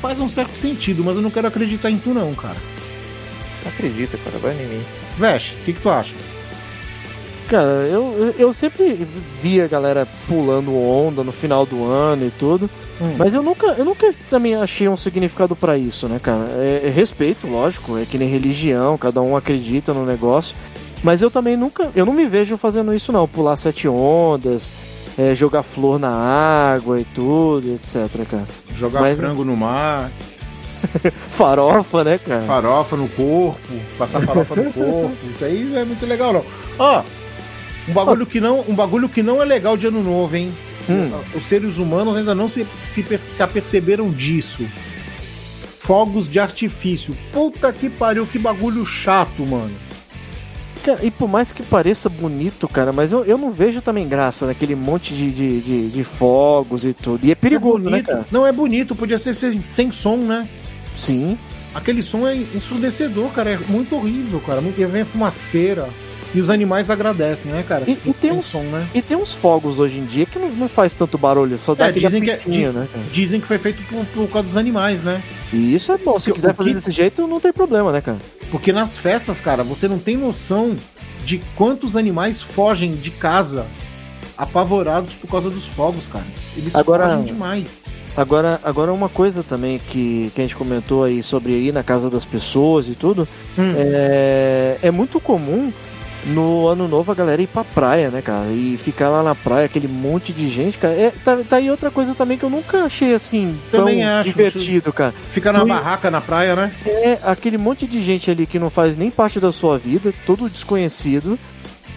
Faz um certo sentido, mas eu não quero acreditar em tu, não, cara. Acredita, cara, vai em mim. Vesh, o que, que tu acha? Cara, eu, eu sempre via a galera pulando onda no final do ano e tudo. Hum. Mas eu nunca, eu nunca também achei um significado pra isso, né, cara? É, é respeito, lógico, é que nem religião, cada um acredita no negócio. Mas eu também nunca, eu não me vejo fazendo isso não, pular sete ondas, é, jogar flor na água e tudo, etc, cara. Jogar Mas- frango no mar, Farofa, né, cara? farofa no corpo, passar farofa no corpo. Isso aí não é muito legal, não. Ó, um bagulho que não, um bagulho que não é legal de ano novo, hein? Hum. Os seres humanos ainda não se, se, se aperceberam disso. Fogos de artifício. Puta que pariu, que bagulho chato, mano. Cara, e por mais que pareça bonito, cara, mas eu, eu não vejo também graça naquele monte de, de, de, de fogos e tudo. E é perigoso, é né, cara? Não é bonito, podia ser sem, sem som, né? Sim. Aquele som é ensurdecedor, cara. É muito horrível, cara. E vem a fumaceira. E os animais agradecem, né, cara? E- Se e tem uns- som, né? E tem uns fogos hoje em dia que não, não faz tanto barulho, só É, dizem que é- né, cara? Dizem que foi feito por, por causa dos animais, né? E isso é bom, se Porque quiser fazer desse jeito, não tem problema, né, cara? Porque nas festas, cara, você não tem noção de quantos animais fogem de casa apavorados por causa dos fogos, cara. Eles Agora- fogem demais. Agora, agora uma coisa também que, que a gente comentou aí sobre ir na casa das pessoas e tudo, Hum. é, é muito comum no ano novo a galera ir pra praia, né, cara? E ficar lá na praia, aquele monte de gente, cara. É, tá, tá aí outra coisa também que eu nunca achei assim Também tão acho, divertido, cara. Fica na Tu- barraca na praia, né? É aquele monte de gente ali que não faz nem parte da sua vida, todo desconhecido.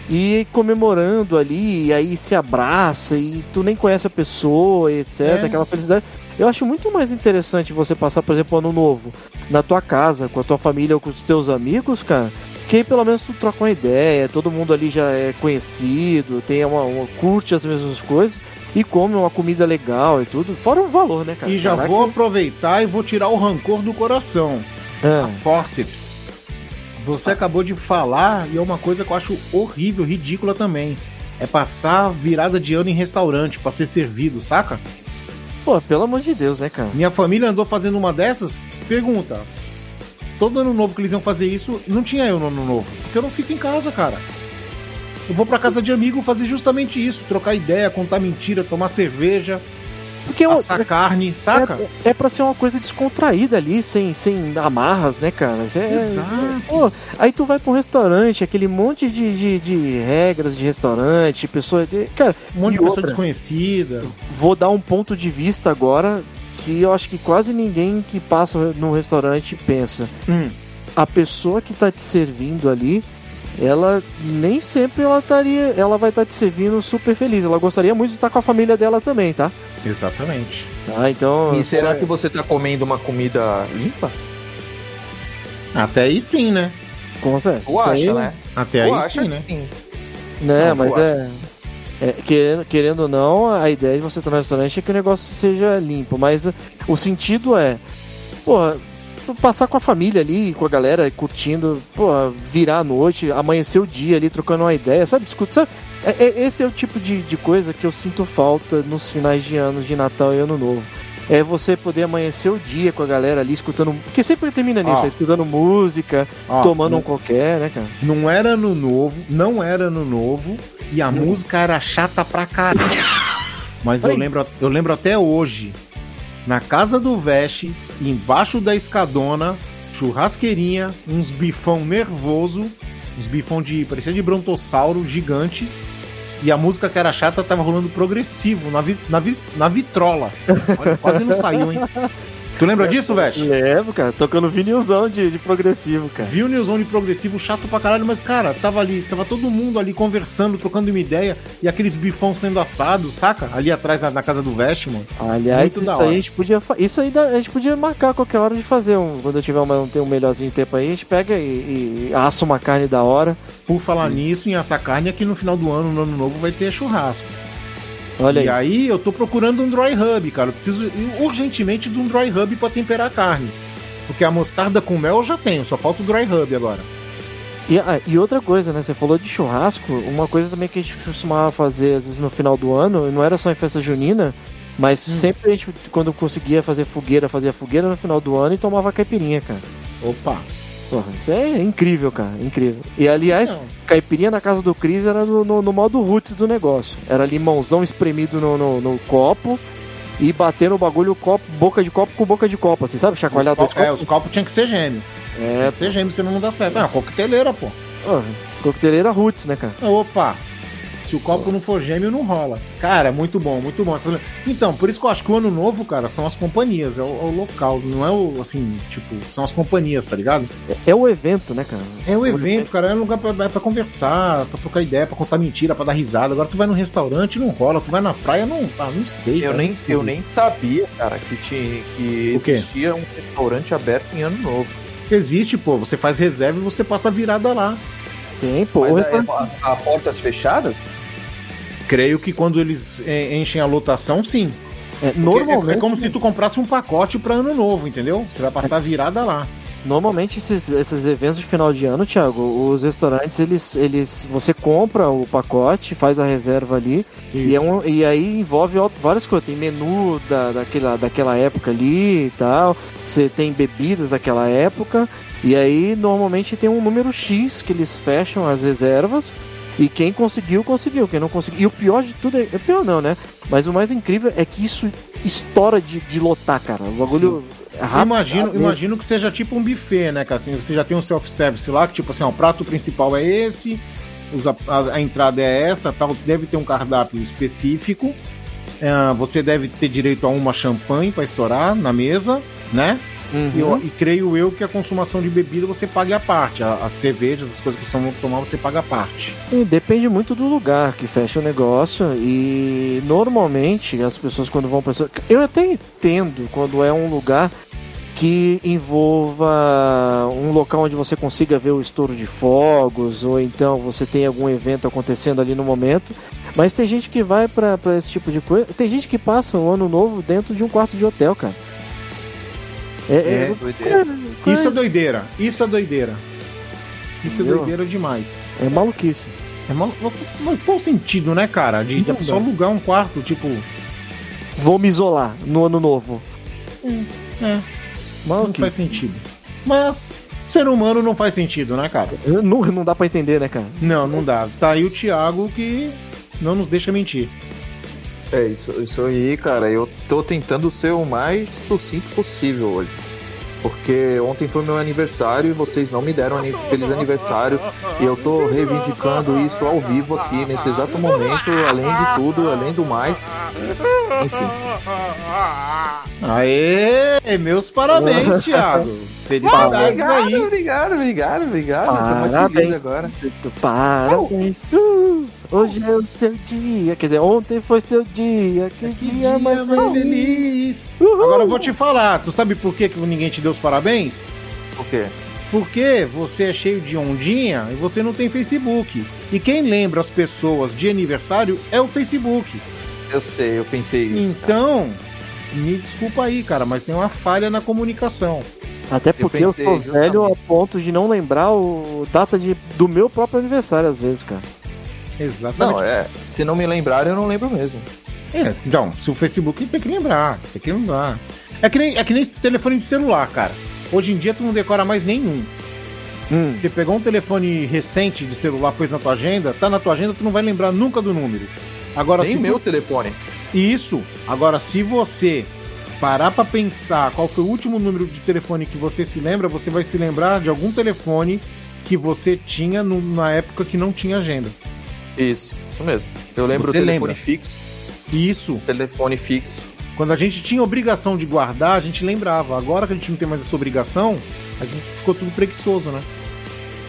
e comemorando ali, e aí se abraça, e tu nem conhece a pessoa, etc. É. Aquela felicidade. Eu acho muito mais interessante você passar, por exemplo, ano novo na tua casa, com a tua família ou com os teus amigos, cara. Que aí pelo menos tu troca uma ideia, todo mundo ali já é conhecido, tem uma, uma- curte as mesmas coisas e come uma comida legal e tudo. Fora o valor, né, cara? E já Caraca. vou aproveitar e vou tirar o rancor do coração. Ah, A forceps. Você acabou de falar e é uma coisa que eu acho horrível, ridícula também. É passar virada de ano em restaurante pra ser servido, saca? pô, pelo amor de Deus, né, cara? Minha família andou fazendo uma dessas. Pergunta. Todo ano novo que eles iam fazer isso, não tinha eu no ano novo. Porque eu não fico em casa, cara. Eu vou pra casa de amigo fazer justamente isso: trocar ideia, contar mentira, tomar cerveja, Porque eu, assar carne, saca? É, é pra ser uma coisa descontraída ali, sem, sem amarras, né, cara? É- Exato. Pô, aí tu vai pra um restaurante, aquele monte de, de, de regras de restaurante, pessoa. de- Cara, Um monte de pessoa outra, desconhecida. vou dar um ponto de vista agora que eu acho que quase ninguém que passa no restaurante pensa. Hum. A pessoa que tá te servindo ali, ela nem sempre ela estaria, ela vai estar te servindo super feliz. Ela gostaria muito de estar com a família dela também, tá? Exatamente. Tá, então. E será que você tá comendo uma comida limpa? Até aí sim, né? Com certeza. Acha, aí, né? Até aí sim, né? sim. Né, Não, mas é, é, querendo, querendo ou não, a ideia de você estar no restaurante é que o negócio seja limpo. Mas uh, o sentido é, tu passar com a família ali, com a galera curtindo, pô, virar a noite, amanhecer o dia ali, trocando uma ideia, sabe? Discutir, sabe? É- é- esse é o tipo de, de coisa que eu sinto falta nos finais de anos de Natal e Ano Novo. É você poder amanhecer o dia com a galera ali, escutando. Porque sempre termina nisso, é escutando música, tomando não, um qualquer, né, cara? não era ano novo, não era ano novo, e a música era chata pra caralho. Mas eu lembro, eu lembro até hoje, na casa do Veste, embaixo da escadona, churrasqueirinha, uns bifão nervoso, uns bifão de. parecia de brontossauro gigante. E a música que era chata tava rolando progressivo na, vi, na, vi, na vitrola. Quase não saiu, hein? Tu lembra disso, Veste? Levo, cara, tocando vinilzão de, de progressivo, cara. Viu o Newzone progressivo chato pra caralho, mas, cara, tava ali, tava todo mundo ali conversando, trocando uma ideia, e aqueles bifão sendo assados, saca? Ali atrás na, na casa do Veste, mano. Aliás, Muito isso aí a gente podia Isso aí a gente podia marcar qualquer hora de fazer. Um, quando eu tiver um, um melhorzinho de tempo aí, a gente pega e, e assa uma carne da hora. Por falar nisso, em essa carne, aqui no final do ano, no ano novo, vai ter churrasco. Olha e aí. aí eu tô procurando um dry rub, cara. Eu preciso urgentemente de um dry rub pra temperar a carne. Porque a mostarda com mel eu já tenho, só falta o dry rub agora. E, ah, e outra coisa, né? Você falou de churrasco. Uma coisa também que a gente costumava fazer, às vezes, no final do ano, não era só em festa junina, mas Hum. sempre a gente, quando conseguia fazer fogueira, fazia fogueira no final do ano e tomava caipirinha, cara. Opa. Porra, isso é incrível, cara. Incrível. E aliás, Não. caipirinha na casa do Cris era no, no, no modo roots do negócio. Era limãozão espremido no, no, no copo e batendo o bagulho copo, boca de copo com boca de copo, assim, sabe? Chacoalhar dois copos, é, os copos tinham que ser gêmeo. É, Tem que ser gêmeo, senão não dá certo. Ah, coqueteleira, pô. porra, coqueteleira roots, né, cara? Opa! Se o copo não for gêmeo, não rola. Cara, é muito bom, muito bom. Então, por isso que eu acho que o ano novo, cara, são as companhias, é o, é o local, não é o, assim, tipo, são as companhias, tá ligado? É o evento, né, cara? É o evento, cara, é um lugar pra, pra conversar, pra trocar ideia, pra contar mentira, pra dar risada. Agora tu vai no restaurante, não rola, tu vai na praia, não, ah, não sei. Eu cara, nem, eu nem sabia, cara, que, tinha, que existia um restaurante aberto em ano novo. Existe, pô, você faz reserva e você passa a virada lá. Tem, pô. Mas é, a, a portas fechadas? Creio que quando eles é, enchem a lotação, sim. é, normalmente, É, é como se tu comprasse um pacote pra ano novo, entendeu? Você vai passar a virada lá. Normalmente esses, esses eventos de final de ano, Thiago, os restaurantes, eles, eles, você compra o pacote, faz a reserva ali, e, é um, e aí envolve várias coisas. Tem menu da, daquela, daquela época ali e tal, você tem bebidas daquela época, e aí normalmente tem um número X que eles fecham as reservas, e quem conseguiu, conseguiu. Quem não conseguiu. E o pior de tudo é. é pior não, né? Mas o mais incrível é que isso estoura de, de lotar, cara. O bagulho. é rápido, imagino, rápido. imagino que seja tipo um buffet, né, cara? Assim, você já tem um self-service lá, que tipo assim, ó, o prato principal é esse, a, a- entrada é essa, tal, deve ter um cardápio específico. É, você deve ter direito a uma champanhe pra estourar na mesa, né? Uhum. E, eu- e creio eu que a consumação de bebida você pague a parte. As cervejas, as coisas que você vai tomar, você paga a parte. E Depende muito do lugar que fecha o negócio e normalmente as pessoas quando vão para eu até entendo quando é um lugar que envolva um local onde você consiga ver o estouro de fogos ou então você tem algum evento acontecendo ali no momento, mas tem gente que vai para esse tipo de coisa, tem gente que passa o ano novo dentro de um quarto de hotel, cara. É, É, Doideira. Isso é doideira. Isso é doideira. Isso é Entendeu? doideira demais. é maluquice. É mal, mas qual o sentido, né, cara? De, Não dá. alugar um quarto, tipo. Vou me isolar no ano novo. É, não Maluquice. faz sentido. Mas, ser humano não faz sentido, né, cara? Não, não dá pra entender, né, cara? Não, não dá. Tá aí o Thiago que não nos deixa mentir. É, isso, isso aí, cara, eu tô tentando ser o mais sucinto possível hoje. Porque ontem foi meu aniversário e vocês não me deram ani- feliz aniversário. E eu tô reivindicando isso ao vivo aqui, nesse exato momento, além de tudo, além do mais. Enfim, Aê! Meus parabéns, Thiago. Felicidades aí. obrigado, obrigado, obrigado. Tô mais feliz Parabéns. agora. Parabéns. Uh, hoje é o seu dia. Quer dizer, ontem foi seu dia. Que, Que dia, mais feliz. feliz. Uhul. Agora eu vou te falar. Tu sabe por que, que ninguém te deu os parabéns? O quê? Porque você é cheio de ondinha e você não tem Facebook. E quem lembra as pessoas de aniversário é o Facebook. Eu sei, eu pensei isso. cara. Então, me desculpa aí, cara, mas tem uma falha na comunicação. Até porque eu, pensei sou justamente. velho a ponto de não lembrar o data de, do meu próprio aniversário, às vezes, cara. Exatamente. Não, é. Se não me lembrarem, eu não lembro mesmo. É, então, se o Facebook tem que lembrar, tem que lembrar. É que nem, é que nem telefone de celular, cara. Hoje em dia tu não decora mais nenhum. Hum, Você pegou um telefone recente de celular, pôs na tua agenda, tá na tua agenda, tu não vai lembrar nunca do número. Agora, Nem se meu tu- telefone. Isso. Agora, se você parar pra pensar qual foi o último número de telefone que você se lembra, você vai se lembrar de algum telefone que você tinha no- na época que não tinha agenda. Isso, isso mesmo. Eu lembro Você o telefone lembra? fixo. Isso. Telefone fixo. Quando a gente tinha obrigação de guardar, a gente lembrava. Agora que a gente não tem mais essa obrigação, a gente ficou tudo preguiçoso, né?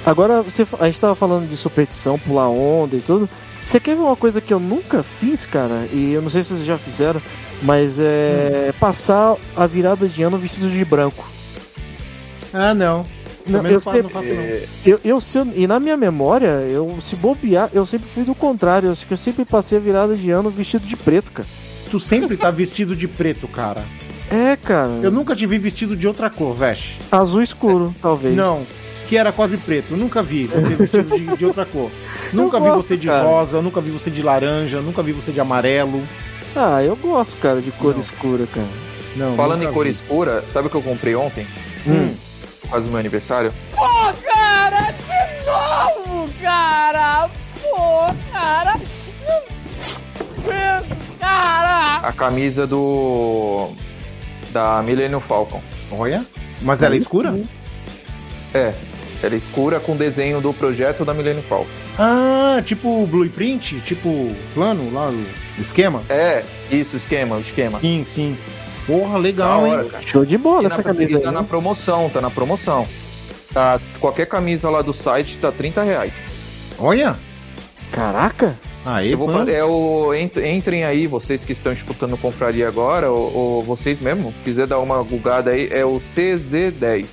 Agora, você, a gente tava falando de superstição, pular onda e tudo. Você quer ver uma coisa que eu nunca fiz, cara? E eu não sei se vocês já fizeram, mas é passar a virada de ano vestido de branco. Ah, não. Não, eu não, faço, não faço, não. É, Eu, eu, eu- e na minha memória, eu se bobear, eu sempre fui do contrário. Eu acho que eu sempre passei a virada de ano vestido de preto, cara. Tu sempre tá vestido de preto, cara. É, cara. Eu nunca te vi vestido de outra cor, veste. Azul escuro, talvez. Não, que era quase preto. Eu nunca vi você vestido de, de outra cor. Nunca vi gosto, você de cara. rosa, nunca vi você de laranja, nunca vi você de amarelo. Ah, eu gosto, cara, de cor Não. escura, cara. Não, Falando em cor vi. escura, sabe o que eu comprei ontem? Hum. Por causa do meu aniversário? Cara, de novo, cara! Pô, cara! Cara! A camisa do. Da Millennium Falcon. Olha. Mas ela é escura? É. Ela é escura com desenho do projeto da Millennium Falcon. Ah, tipo blueprint? Tipo plano lá, o esquema? É, isso, esquema, esquema. Sim, sim. Porra, legal, hora, hein? cara. Show de bola E essa na, camisa aí. tá na promoção, tá na promoção. Tá, qualquer camisa lá do site tá 30 reais. Olha. Caraca! Aí, Eu vou mano. fazer, é o, ent- entrem aí, vocês que estão escutando Confraria agora, ou, ou vocês mesmo, quiser dar uma gulgada aí, é o CZ10.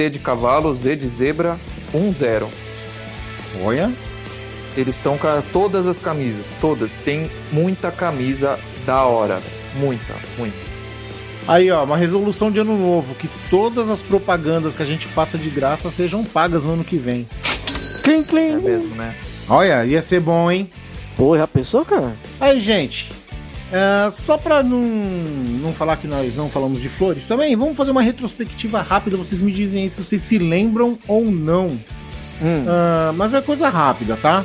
C de cavalo, Z de zebra, 10. Olha. Eles estão com todas as camisas, todas. Tem muita camisa da hora, muita, muita. Aí, ó, uma resolução de ano novo. Que todas as propagandas que a gente faça de graça sejam pagas no ano que vem. Clim, É clim! mesmo, né? Olha, ia ser bom, hein? Pô, já pensou, cara? Aí, gente, é, só pra não, não falar que nós não falamos de flores também, vamos fazer uma retrospectiva rápida. Vocês me dizem aí se vocês se lembram ou não. Hum. Ah, mas é coisa rápida, tá?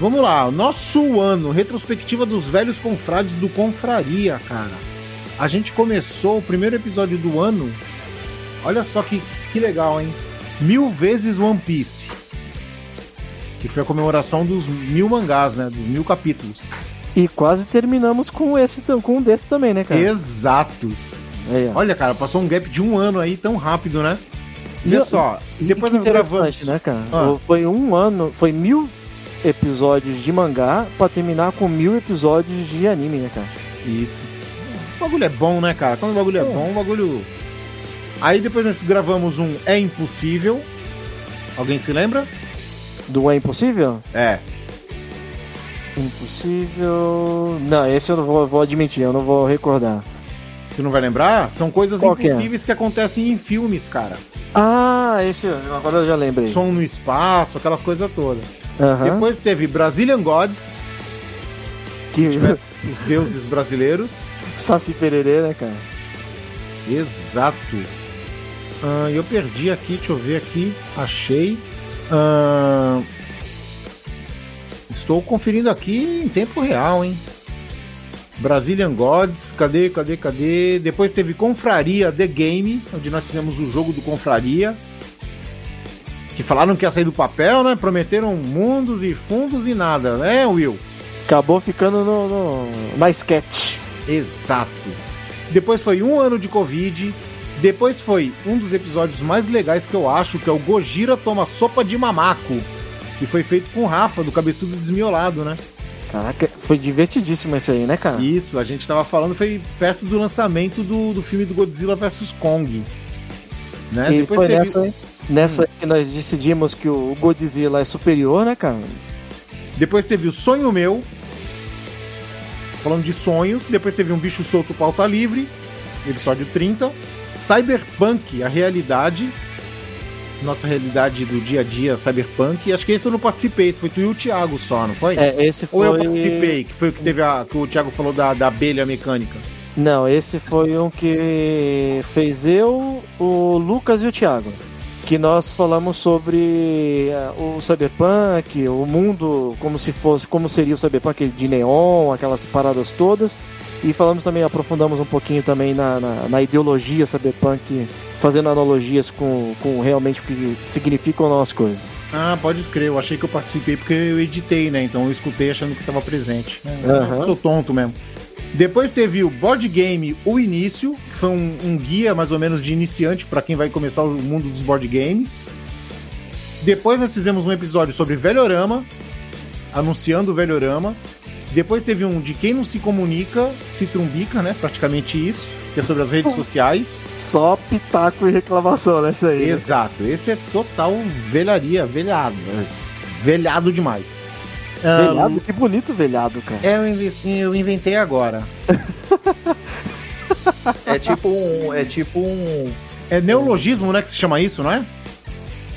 Vamos lá, nosso ano, retrospectiva dos velhos confrades do Confraria, cara. A gente começou o primeiro episódio do ano. Olha só que, que legal, hein? Mil vezes One Piece. Que foi a comemoração dos mil mangás, né? Dos mil capítulos. E quase terminamos com esse com um desse também, né, cara? Exato. Aí. Olha, cara, passou um gap de um ano aí tão rápido, né? Vê E- só, E depois nós gravamos. né, cara? Ah. Foi um ano, foi mil episódios de mangá pra terminar com mil episódios de anime, né, cara? Isso. O bagulho é bom, né, cara? Quando o bagulho é bom, o bagulho. Aí depois nós gravamos um É Impossível. Alguém se lembra? Do É Impossível? É. Impossível. Não, esse eu não vou, vou admitir, eu não vou recordar. Tu não vai lembrar? São coisas Qual que é? impossíveis que acontecem em filmes, cara. Ah, esse agora eu já lembrei. Som no espaço, aquelas coisas todas. Aham. Depois teve Brazilian Gods, que tivesse os deuses brasileiros. Saci Pererê, né, cara? Exato. Ah, eu perdi aqui, deixa eu ver aqui. Achei. Ah, estou conferindo aqui em tempo real, hein? Brazilian Gods, cadê, cadê, cadê? Depois teve Confraria The Game, onde nós fizemos o jogo do Confraria. Que falaram que ia sair do papel, né? Prometeram mundos e fundos e nada, né, Will? Acabou ficando no, no- na sketch. Exato. Depois foi um ano de Covid. Depois foi um dos episódios mais legais que eu acho, que é o Gojira toma sopa de mamaco. E foi feito com o Rafa, do Cabeçudo Desmiolado, né? Caraca, foi divertidíssimo esse aí, né, cara? Isso, a gente tava falando, foi perto do lançamento do, do filme do Godzilla vs Kong. Né? E Depois foi teve. nessa, nessa aí que nós decidimos que o Godzilla é superior, né, cara? Depois teve o Sonho Meu. Falando de sonhos. Depois teve um bicho solto pauta livre. Episódio 30. Cyberpunk, a realidade. Nossa realidade do dia a dia, Cyberpunk. Acho que esse eu não participei. Esse foi tu e o Thiago só, não foi? É, esse Ou foi. eu participei, que foi o que teve a. que o Thiago falou da, da abelha mecânica. Não, esse foi um que fez eu, o Lucas e o Thiago. Que nós falamos sobre eh, o Cyberpunk, o mundo, como se fosse, como seria o Cyberpunk de neon, aquelas paradas todas. E falamos também, aprofundamos um pouquinho também na, na, na ideologia Cyberpunk, fazendo analogias com, com realmente o que significam as coisas. Ah, pode escrever. Eu achei que eu participei porque eu editei, né? Então eu escutei achando que eu tava presente. Eu sou tonto mesmo. Depois teve o Board Game O Início, que foi um, um guia mais ou menos de iniciante para quem vai começar o mundo dos board games. Depois nós fizemos um episódio sobre Velhorama, anunciando o Velhorama. Depois teve um de quem não se comunica, se trumbica, né? Praticamente isso, que é sobre as redes sociais. Só pitaco e reclamação nessa aí. né? Exato, esse é total velharia, velhado. né? Velhado demais. Velhado, Ah, que bonito velhado, cara. é, eu inventei, eu inventei agora. É tipo um. É tipo um. É neologismo, né, que se chama isso, não é?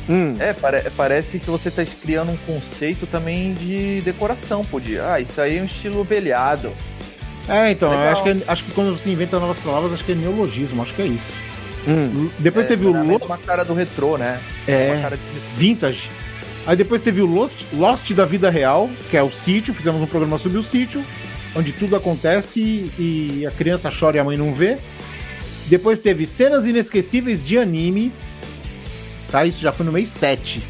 Hum. É, pare- parece que você tá criando um conceito também de decoração, podia. Ah, isso aí é um estilo velhado. É, então, acho que, é- acho que quando você inventa novas palavras, acho que é neologismo, acho que é isso. Hum. Depois é, teve o geralmente Lost, uma cara do retrô, né? É. De... Vintage. Aí depois teve o Lost, Lost da Vida Real, que é o sítio, fizemos um programa sobre o sítio, onde tudo acontece e a criança chora e a mãe não vê. Depois teve cenas inesquecíveis de anime, tá? Isso já foi no mês 7.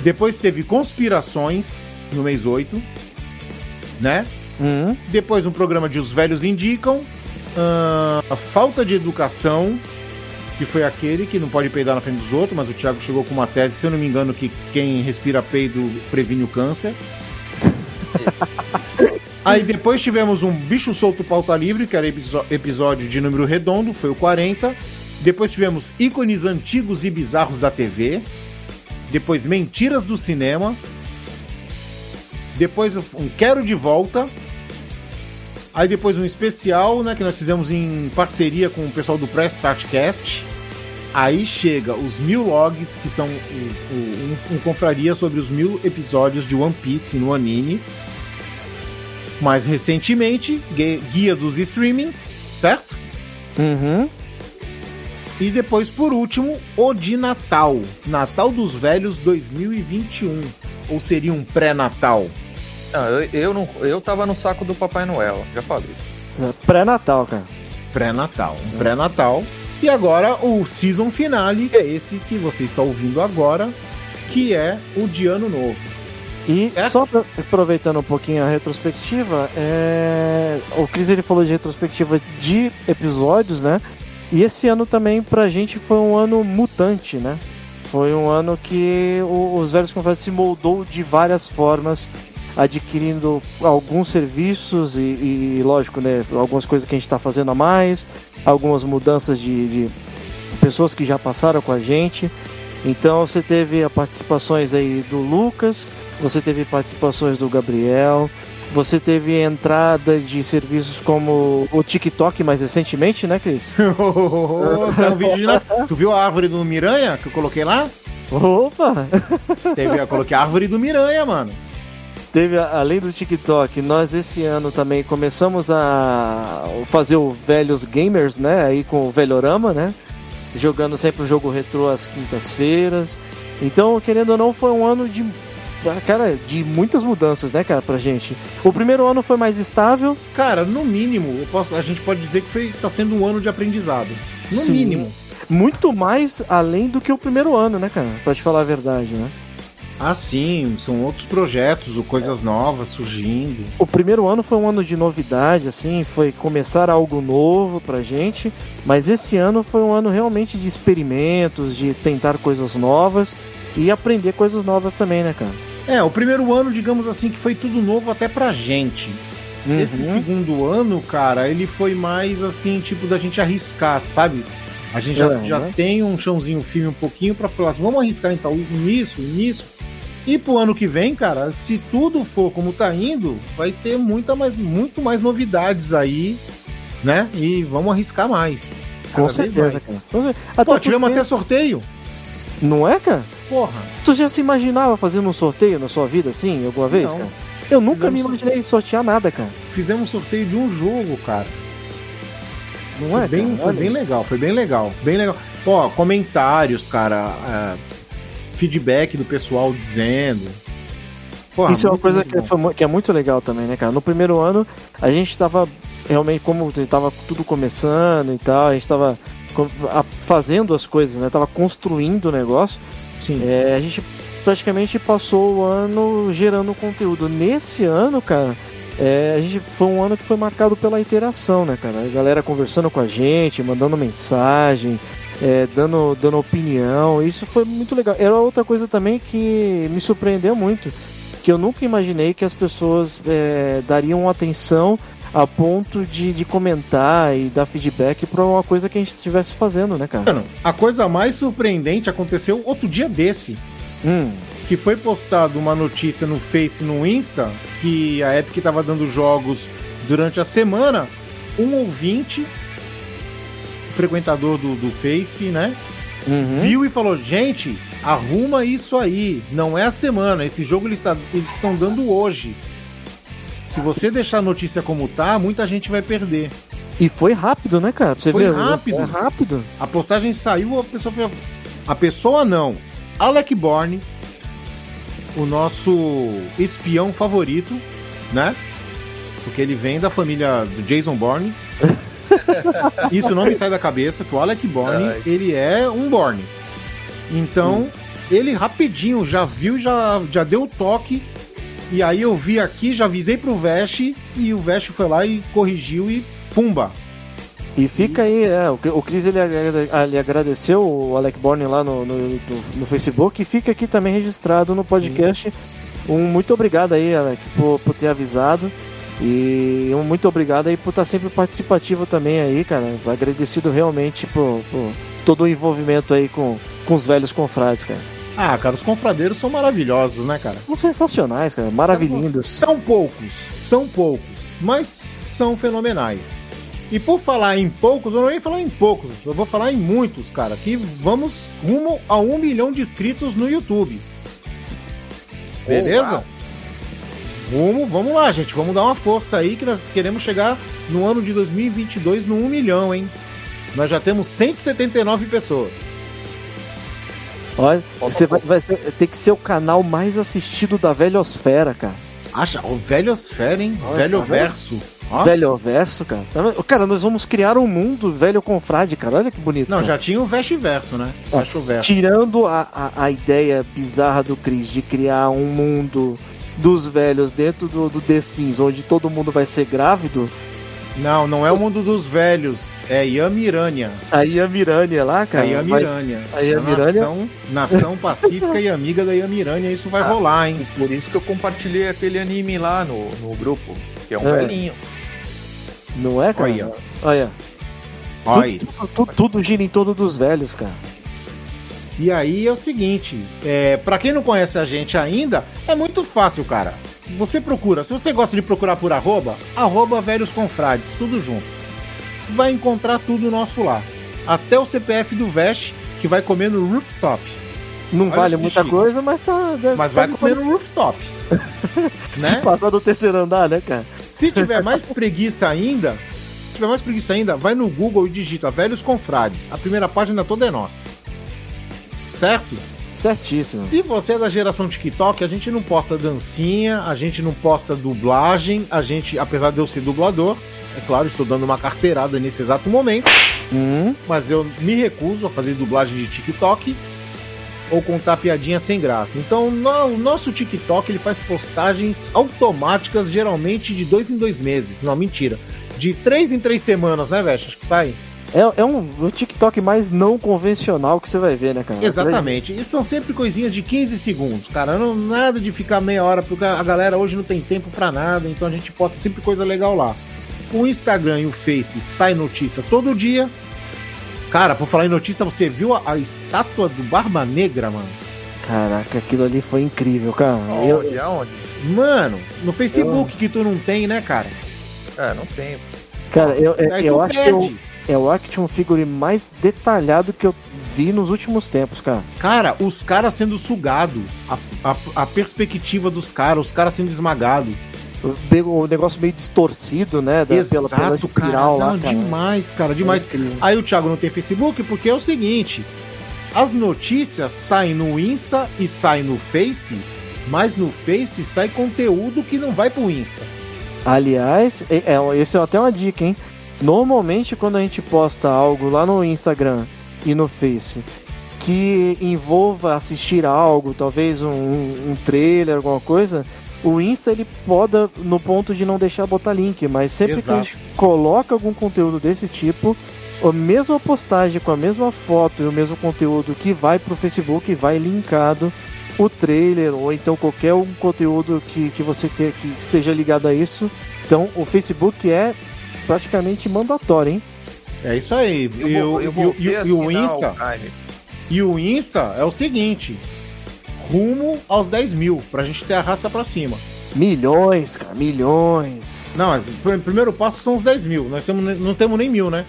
Depois teve conspirações no mês 8, né? Hum. Depois um programa de Os Velhos Indicam. ah, a falta de educação, que foi aquele que não pode peidar na frente dos outros, mas o Thiago chegou com uma tese, se eu não me engano, que quem respira peido previne o câncer. Aí depois tivemos um Bicho Solto Pauta Livre, que era episódio de número redondo, foi o 40. Depois tivemos ícones antigos e bizarros da TV. Depois Mentiras do Cinema. Depois um Quero de Volta. Aí depois um especial, né, que nós fizemos em parceria com o pessoal do Press Startcast. Aí chega os mil logs, que são o- um, um confraria sobre os mil episódios de One Piece no anime. Mais recentemente, gui- guia dos streamings, certo? Uhum. E depois, por último, o de Natal. Natal dos Velhos 2021. Ou seria um pré-natal? Não, eu, eu não. Eu tava no saco do Papai Noel, já falei. É Pré-natal, cara. Pré-natal. Um pré-natal. E agora o season finale é esse que você está ouvindo agora, que é o de Ano Novo. E Certo. só aproveitando um pouquinho a retrospectiva, é... o Cris ele falou de retrospectiva de episódios, né? E esse ano também pra gente foi um ano mutante, né? Foi um ano que os velhos confrades se moldou de várias formas, adquirindo alguns serviços e, e, lógico, né, algumas coisas que a gente está fazendo a mais, algumas mudanças de, de pessoas que já passaram com a gente. Então você teve participações aí do Lucas, você teve participações do Gabriel, você teve entrada de serviços como o TikTok mais recentemente, né, Cris? Saiu um vídeo de Natal. Tu viu a árvore do Miranha que eu coloquei lá? Opa! Teve, eu coloquei a árvore do Miranha, mano. Teve, além do TikTok, nós esse ano também começamos a fazer o Velhos Gamers, né? Aí com o Velhorama, né? Jogando sempre o jogo retrô às quintas-feiras. Então, querendo ou não, foi um ano de. Cara, de muitas mudanças, né, cara, pra gente. O primeiro ano foi mais estável. Cara, no mínimo, eu posso- a gente pode dizer que foi, tá sendo um ano de aprendizado. No Sim. mínimo. Muito mais além do que o primeiro ano, né, cara? Pra te falar a verdade, né? Ah, sim, são outros projetos, ou coisas novas surgindo. O primeiro ano foi um ano de novidade, assim, foi começar algo novo pra gente, mas esse ano foi um ano realmente de experimentos, de tentar coisas novas e aprender coisas novas também, né, cara? É, o primeiro ano, digamos assim, que foi tudo novo até pra gente. Uhum. Esse segundo ano, cara, ele foi mais assim, tipo, da gente arriscar, sabe? A gente já, É, já né? tem um chãozinho firme um pouquinho pra falar assim, vamos arriscar então nisso, nisso. E pro ano que vem, cara, se tudo for como tá indo, vai ter muita mais, muito mais novidades aí, né? E vamos arriscar mais. Com certeza, mais. cara. Com cer- Até Pô, tivemos porque- até sorteio. Não é, cara? Porra. Tu já se imaginava fazendo um sorteio na sua vida, assim, alguma vez, Não. cara? Eu nunca Fizemos me imaginei sortear nada, cara. Fizemos sorteio de um jogo, cara. Não Foi é, bem, cara? foi Olha. bem legal, foi bem legal. Bem legal. Ó, comentários, cara. é, feedback do pessoal dizendo. Porra, Isso é uma coisa que, mu- que é muito legal também, né, cara? No primeiro ano, a gente tava realmente, como tava tudo começando e tal, a gente tava fazendo as coisas, né? Tava construindo o negócio. Sim. É, a gente praticamente passou o ano gerando conteúdo. Nesse ano, cara, é, a gente foi um ano que foi marcado pela interação, né, cara? A galera conversando com a gente, mandando mensagem, é, dando, dando opinião. Isso foi muito legal. Era outra coisa também que me surpreendeu muito. Que eu nunca imaginei que as pessoas é, dariam atenção a ponto de, de comentar e dar feedback pra uma coisa que a gente estivesse fazendo, né, cara? Mano, a coisa mais surpreendente aconteceu outro dia desse. Hum, Que foi postado uma notícia no Face no Insta que a Epic tava dando jogos durante a semana. Um ouvinte, frequentador do, do Face, né? uhum. viu e falou: gente, arruma isso aí. Não é a semana. Esse jogo eles tá- eles estão dando hoje. Se você deixar a notícia como tá, muita gente vai perder. E foi rápido, né, cara? Pra você Foi ver. rápido. É rápido. A postagem saiu, a pessoa foi. A pessoa não. Alec Bourne, o nosso espião favorito, né? Porque ele vem da família do Jason Bourne. Isso não me sai da cabeça, que o Alec Bourne, Ai. ele é um Bourne. Então, ele rapidinho já viu, já, já deu o toque. E aí eu vi aqui, já avisei pro Vest, e o Vest foi lá e corrigiu e pumba. E fica aí, é, o, Chris ele, ele agradeceu o Alec Bourne lá no, no, no- Facebook e fica aqui também registrado no podcast. Um muito obrigado aí, Alec, por, por ter avisado. E um muito obrigado aí por estar sempre participativo também aí, cara. Agradecido realmente por, por todo o envolvimento aí com, com os velhos confrades, cara. Ah, cara, os confradeiros são maravilhosos, né, cara? São sensacionais, cara. Maravilhindos. São poucos, são poucos, mas são fenomenais. E por falar em poucos, eu não vou nem falar em poucos, eu vou falar em muitos, cara. Que vamos rumo a um milhão de inscritos no YouTube. Beleza? Rumo, vamos lá, gente. Vamos dar uma força aí que nós queremos chegar no ano de 2022 no 1 milhão, hein? Nós já temos 179 pessoas. Olha, você vai, vai ter, tem que ser o canal mais assistido da Velhosfera, cara. Acha, o Velhosfera, hein? Olha, Velho tá vendo? Verso. Ó. Velho verso, cara. Tá? Cara, nós vamos criar um mundo velho confrade, cara. Olha que bonito. Não, cara. já tinha o Veste Verso, né? Acho o Verso. Tirando a, a, a ideia bizarra do Chris de criar um mundo dos velhos dentro do, do The Sims, onde todo mundo vai ser grávido, Não, não é o mundo dos velhos, é Yamirânia. A Yamirânia lá, cara. É Yamirânia. A Yamirânia- Nação, nação pacífica e amiga da Yamirânia, isso vai Ah. rolar, hein? Por isso que eu compartilhei aquele anime lá no, no grupo, que é um É. velhinho. Não é, cara? Olha. Olha. Olha aí. Tudo, tudo- tudo gira em torno dos velhos, cara. E aí é o seguinte, é, para quem não conhece a gente ainda, é muito fácil, cara. Você procura, se você gosta de procurar por arroba, arroba velhos confrades, tudo junto. Vai encontrar tudo nosso lá. Até o CPF do Vest, que vai comer no rooftop. Não Olha vale muita coisa, mas tá. Mas vai comer no rooftop. Se né? passar do terceiro andar, né, cara? Se tiver mais preguiça ainda, se tiver mais preguiça ainda, vai no Google e digita Velhos Confrades. A primeira página toda é nossa. Certo? Certíssimo. Se você é da geração TikTok, a gente não posta dancinha, a gente não posta dublagem, a gente, apesar de eu ser dublador, é claro, estou dando uma carteirada nesse exato momento, Hum, mas eu me recuso a fazer dublagem de TikTok ou contar piadinha sem graça. Então, no- o nosso TikTok ele faz postagens automáticas, geralmente de dois em dois meses. Não, mentira. De três em três semanas, né, Veste? Acho que sai. É, é um o TikTok mais não convencional que você vai ver, né, cara? Exatamente. E são sempre coisinhas de 15 segundos, cara. Não, nada de ficar meia hora, porque a galera hoje não tem tempo pra nada, então a gente posta sempre coisa legal lá. O Instagram e o Face sai notícia todo dia. Cara, por falar em notícia, você viu a, a estátua do Barba Negra, mano? Caraca, aquilo ali foi incrível, cara. Eu, Onde? Aonde? Mano, no Facebook que tu não tem, né, cara? É, não tenho. cara, eu, eu, eu acho que eu. É o action figure mais detalhado que eu vi nos últimos tempos, cara. Cara, os caras sendo sugados, a, a, a perspectiva dos caras, os caras sendo esmagados. O negócio meio distorcido, né? Da, pela, pela espiral cara. lá, Não, cara. demais, cara, demais. É. Aí o Thiago não tem Facebook porque é o seguinte: as notícias saem no Insta e saem no Face, mas no Face sai conteúdo que não vai pro Insta. Aliás, é, é, esse é até uma dica, hein? Normalmente, quando a gente posta algo lá no Instagram e no Face que envolva assistir algo, talvez um, um trailer, alguma coisa, o Insta ele poda no ponto de não deixar botar link, mas sempre Exato. que a gente coloca algum conteúdo desse tipo, a mesma postagem com a mesma foto e o mesmo conteúdo que vai pro Facebook vai linkado o trailer ou então qualquer um conteúdo que, que você quer que esteja ligado a isso. Então o Facebook é praticamente mandatório, hein? É isso aí. Eu, E o- vou, eu e e a o- e Insta? E o Insta é o seguinte: rumo aos 10 mil, pra gente ter arrasta pra cima. Milhões, cara, milhões. Não, mas o primeiro passo são os 10 mil. Nós temos, não temos nem mil, né?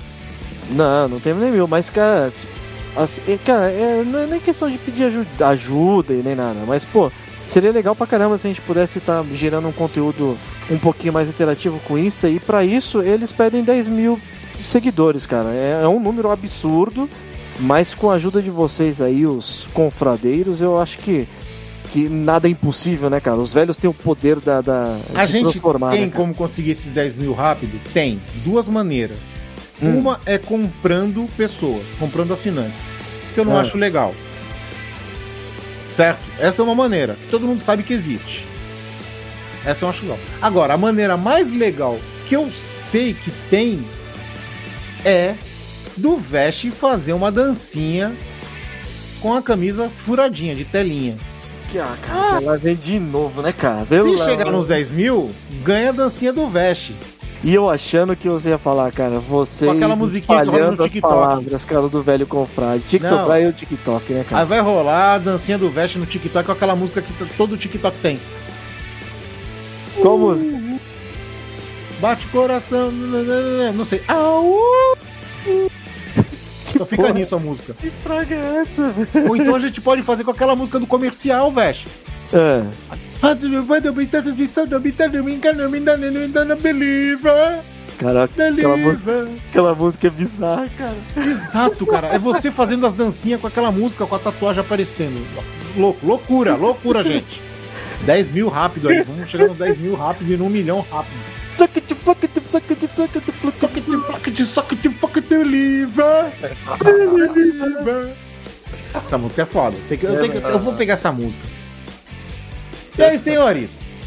Não, não temos nem mil, mas, cara, assim, cara, é, não é nem questão de pedir ajuda, ajuda e nem nada, mas, pô, seria legal pra caramba se a gente pudesse estar gerando um conteúdo um pouquinho mais interativo com o Insta, e pra isso eles pedem 10 mil seguidores, cara. É, é um número absurdo, mas com a ajuda de vocês aí, os confradeiros, eu acho que. Que nada é impossível, né, cara? Os velhos têm o poder da. da A gente transformar, tem né, como conseguir esses 10 mil rápido? Tem. Duas maneiras. Hum. Uma é comprando pessoas, comprando assinantes. Que eu não Ah. acho legal. Certo? Essa é uma maneira que todo mundo sabe que existe. Essa eu acho legal. Agora, a maneira mais legal que eu sei que tem é do Veste fazer uma dancinha com a camisa furadinha, de telinha. Que, ah, cara, ela vem de novo, né, cara? Se chegar amor- nos 10 mil, ganha a dancinha do Veste. E eu achando que você ia falar, cara, você Com aquela musiquinha que rola no espalhando as TikTok. palavras, cara, do velho confrade. Tinha que Não. sobrar aí o TikTok, né, Aí cara? vai rolar a dancinha do Veste no TikTok com aquela música que todo TikTok tem. Qual música? Bate o coração, não sei. Au! Só fica porra? nisso a música. Que praga é essa, velho? Ou então a gente pode fazer com aquela música do comercial, Veste. É. Caraca, aquela, aquela música é bizarra, cara. Exato, cara. É você fazendo as dancinhas com aquela música, com a tatuagem aparecendo. Louco, loucura, loucura, gente. 10 mil rápido aí. Vamos chegar nos 10 mil rápido e no 1 milhão rápido. Essa música é foda. Eu, tenho eu vou pegar essa música. E aí, senhores?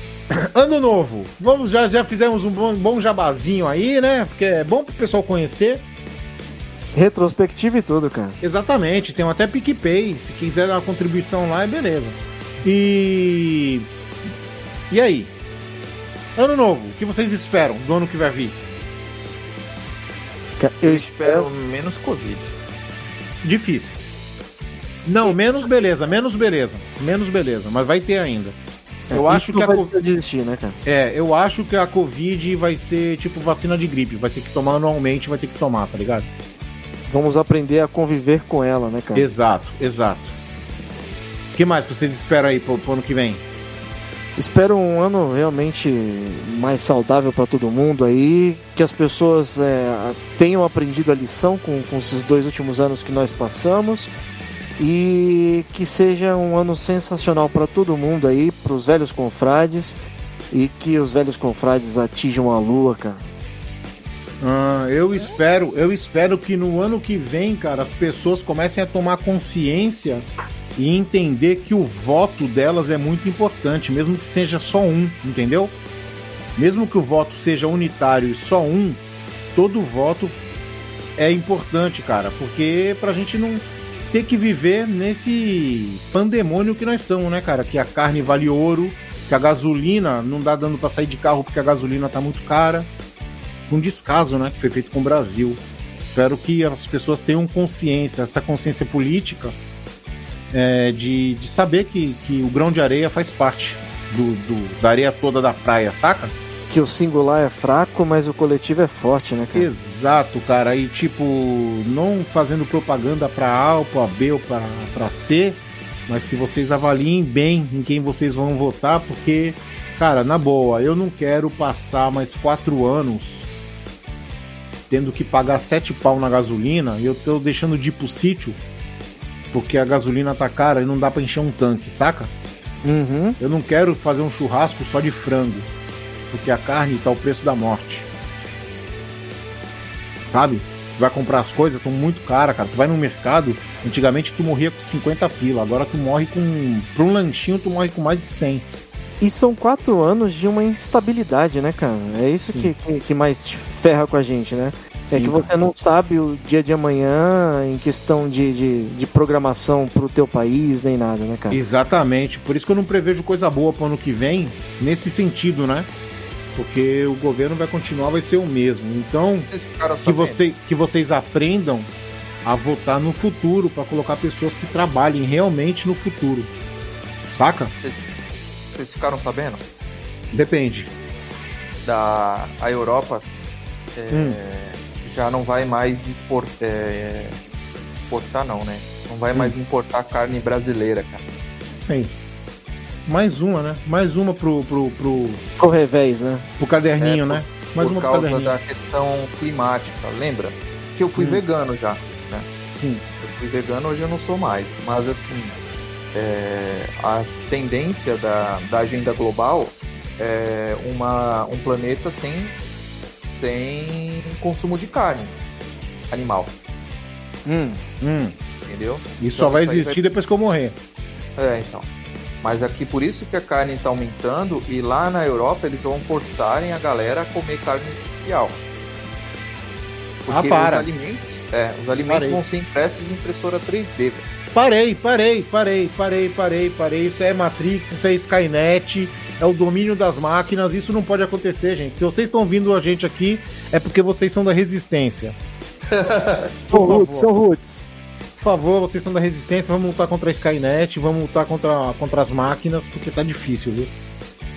Ano novo. Vamos, já, já fizemos um bom, bom jabazinho aí, né? Porque é bom pro pessoal conhecer. Retrospectiva e tudo, cara. Exatamente, tem até PicPay. Se quiser dar uma contribuição lá, é beleza. E. E aí? Ano novo, o que vocês esperam do ano que vai vir? Eu. Espero menos Covid. Difícil. Não, menos beleza, menos beleza. Menos beleza, mas vai ter ainda. Eu Isso acho que a vai co- desistir, né, cara? É, eu acho que a Covid vai ser tipo vacina de gripe. Vai ter que tomar anualmente, vai ter que tomar, tá ligado? Vamos aprender a conviver com ela, né, cara? Exato, exato. O que mais que vocês esperam aí pro, pro ano que vem? Espero um ano realmente mais saudável para todo mundo aí, que as pessoas é, tenham aprendido a lição com, com esses dois últimos anos que nós passamos e que seja um ano sensacional para todo mundo aí, para os velhos confrades e que os velhos confrades atinjam a lua, cara. Ah, eu espero, eu espero que no ano que vem, cara, as pessoas comecem a tomar consciência e entender que o voto delas é muito importante, mesmo que seja só um, entendeu? Mesmo que o voto seja unitário e só um, todo voto é importante, cara, porque pra gente não ter que viver nesse pandemônio que nós estamos, né, cara? Que a carne vale ouro, que a gasolina não dá dando pra sair de carro porque a gasolina tá muito cara um descaso, né, que foi feito com o Brasil. Espero que as pessoas tenham consciência, essa consciência política, é, de, de saber que, que o grão de areia faz parte do, do- da areia toda da praia, saca? Que o singular é fraco, mas o coletivo é forte, né, cara? Exato, cara. E tipo, não fazendo propaganda pra A ou pra B ou pra, pra C, mas que vocês avaliem bem em quem vocês vão votar, porque, cara, na boa, eu não quero passar mais quatro anos tendo que pagar sete pau na gasolina e eu tô deixando de ir pro sítio porque a gasolina tá cara e não dá pra encher um tanque, saca? Uhum. Eu não quero fazer um churrasco só de frango, porque a carne tá o preço da morte. Sabe? Tu vai comprar as coisas, estão muito caras, cara. Tu vai no mercado, antigamente tu morria com 50 pila, agora tu morre com. Pra um lanchinho, tu morre com mais de 100. E são quatro anos de uma instabilidade, né, cara? É isso que, que, que mais te ferra com a gente, né? É Sim, que cara. você não sabe o dia de amanhã em questão de, de, de programação pro teu país, nem nada, né, cara? Exatamente. Por isso que eu não prevejo coisa boa pro ano que vem, nesse sentido, né? Porque o governo vai continuar, vai ser o mesmo. Então, cara que, você, que vocês aprendam a votar no futuro para colocar pessoas que trabalhem realmente no futuro. Saca? Vocês ficaram sabendo? Depende. Da a Europa é, Hum. já não vai mais expor, é, exportar, não, né? Não vai mais Hum. importar carne brasileira, cara. Aí. Mais uma, né? Mais uma pro, pro, pro, Pro revés, né? pro caderninho, É, por- né? Mais por uma pro causa caderninho. da questão climática, lembra? Que eu fui Hum. vegano já. Sim. Eu fui vegano, hoje eu não sou mais. Mas assim, é, a tendência da, da agenda global é uma, um planeta sem, sem consumo de carne animal, Hum. Hum. entendeu? Isso só Então, vai isso aí existir depois que eu morrer. É, então. Mas aqui por isso que a carne está aumentando e lá na Europa eles vão forçarem a galera a comer carne artificial. Ah, para. Os alimentos, é, os alimentos Parei. vão ser impressos em impressora 3D. velho. Parei, parei, parei, parei, parei, parei. Isso é Matrix, isso é Skynet, é o domínio das máquinas. Isso não pode acontecer, gente. Se vocês estão vindo a gente aqui, é porque vocês são da resistência. São roots, são roots. Por favor, vocês são da resistência. Vamos lutar contra a Skynet, vamos lutar contra, contra as máquinas, porque tá difícil, viu?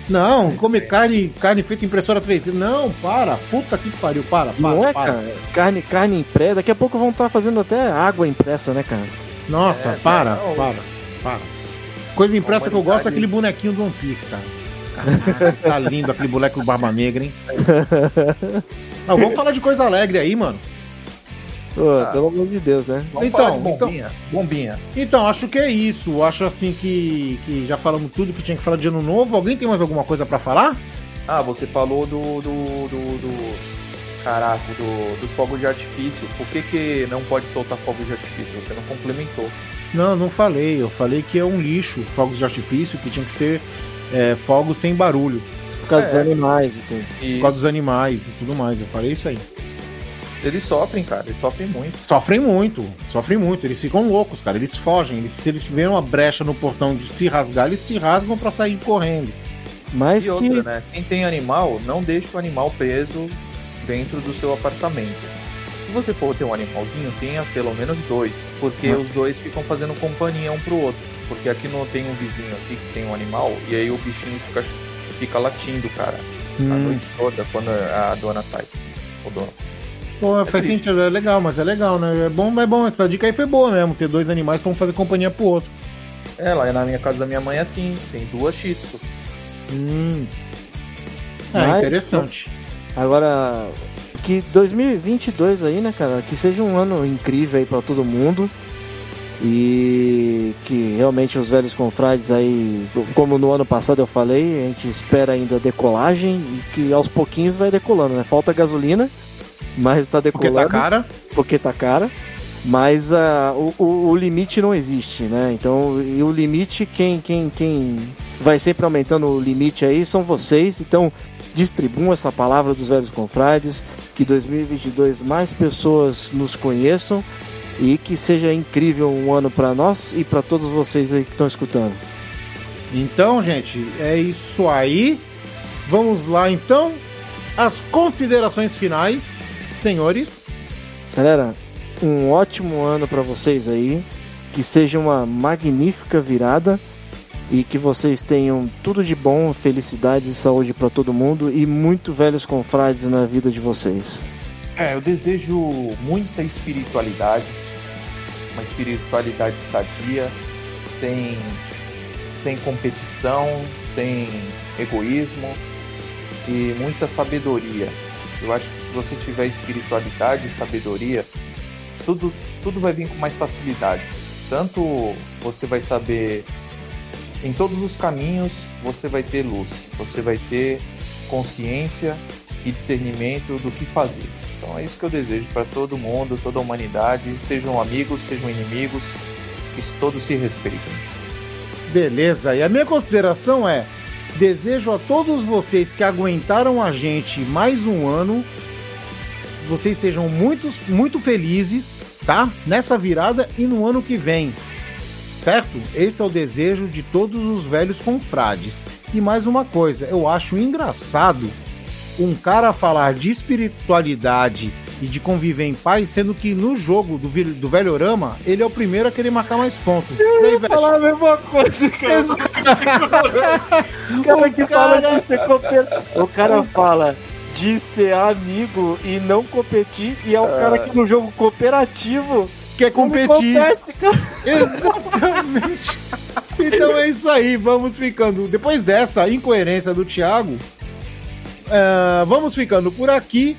Não, comer carne, carne feita em impressora 3D. Não, para. Puta que pariu. Para, para, Não é, para. cara? Carne, carne impressa. Daqui a pouco vão estar fazendo até água impressa, né, cara? Nossa, É, para, não. para, para. Coisa impressa que eu gosto é aquele bonequinho do One Piece, cara. Caralho, tá lindo aquele boneco Barba Negra, hein? Não, vamos falar de coisa alegre aí, mano. Pô, Ah. Pelo amor de Deus, né? Vamos Então, falar de bombinha. Bombinha. Então, acho que é isso. Acho assim que, que já falamos tudo que tinha que falar de ano novo. Alguém tem mais alguma coisa pra falar? Ah, você falou do. do. do. do... Caraca, do, dos fogos de artifício. Por que, que não pode soltar fogos de artifício? Você não complementou. Não, não falei. Eu falei que é um lixo fogos de artifício, que tinha que ser é, fogos sem barulho. Por causa dos É. animais e tudo. E Por causa dos animais e tudo mais. Eu falei isso aí. Eles sofrem, cara, eles sofrem muito. Sofrem muito, sofrem muito. Eles ficam loucos, cara. Eles fogem. Eles, se eles tiverem uma brecha no portão de se rasgar, eles se rasgam pra sair correndo. Mas E que. outra, né? Quem tem animal, não deixa o animal preso dentro do seu apartamento. Se você for ter um animalzinho, tenha pelo menos dois, porque Ah. os dois ficam fazendo companhia um pro outro. Porque aqui não tem um vizinho aqui que tem um animal, e aí o bichinho fica, fica latindo, cara, a Hum. noite toda quando a dona sai. O dono. Pô, faz triste. sentido, é legal, mas é legal, né? É bom, é bom. Essa dica aí foi boa mesmo. Ter dois animais pra um fazer companhia pro outro. É, lá na minha casa da minha mãe é assim, tem duas shih tzu. Hum. É, Mas- interessante. Agora, que 2022 aí, né, cara? Que seja um ano incrível aí pra todo mundo. E que realmente os velhos confrades aí, como no ano passado eu falei, a gente espera ainda decolagem e que aos pouquinhos vai decolando, né? Falta gasolina, mas tá Porque decolando. tá cara. porque tá cara. Mas o, o, o limite não existe, né? Então, e o limite, quem, quem, quem vai sempre aumentando o limite aí são vocês. Então, distribuam essa palavra dos velhos confrades. Que 2022 mais pessoas nos conheçam e que seja incrível um ano para nós e para todos vocês aí que estão escutando. Então, gente, é isso aí. Vamos lá, então. As considerações finais, senhores. Galera, um ótimo ano para vocês aí. Que seja uma magnífica virada e que vocês tenham tudo de bom, felicidades e saúde para todo mundo e muito velhos confrades na vida de vocês. É, eu desejo muita espiritualidade, uma espiritualidade sadia, sem, sem competição, sem egoísmo e muita sabedoria. Eu acho que você tiver espiritualidade e sabedoria, tudo, tudo vai vir com mais facilidade. Tanto você vai saber, em todos os caminhos, você vai ter luz, você vai ter consciência e discernimento do que fazer. Então é isso que eu desejo para todo mundo, toda a humanidade, sejam amigos, sejam inimigos, que todos se respeitem. Beleza, e a minha consideração é: desejo a todos vocês que aguentaram a gente mais um ano, vocês sejam muitos, muito felizes, tá? Nessa virada e no ano que vem. Certo? Esse é o desejo de todos os velhos confrades. E mais uma coisa, eu acho engraçado um cara falar de espiritualidade e de conviver em paz, sendo que no jogo do, do Velhorama, ele é o primeiro a querer marcar mais pontos. Isso aí, velho. a mesma coisa, O cara que fala de ser cooper... O cara fala de ser amigo e não competir, e é o cara que no jogo cooperativo Quer competir. compete. Exatamente. Então é isso aí, vamos ficando. Depois dessa incoerência do Thiago, ah, vamos ficando por aqui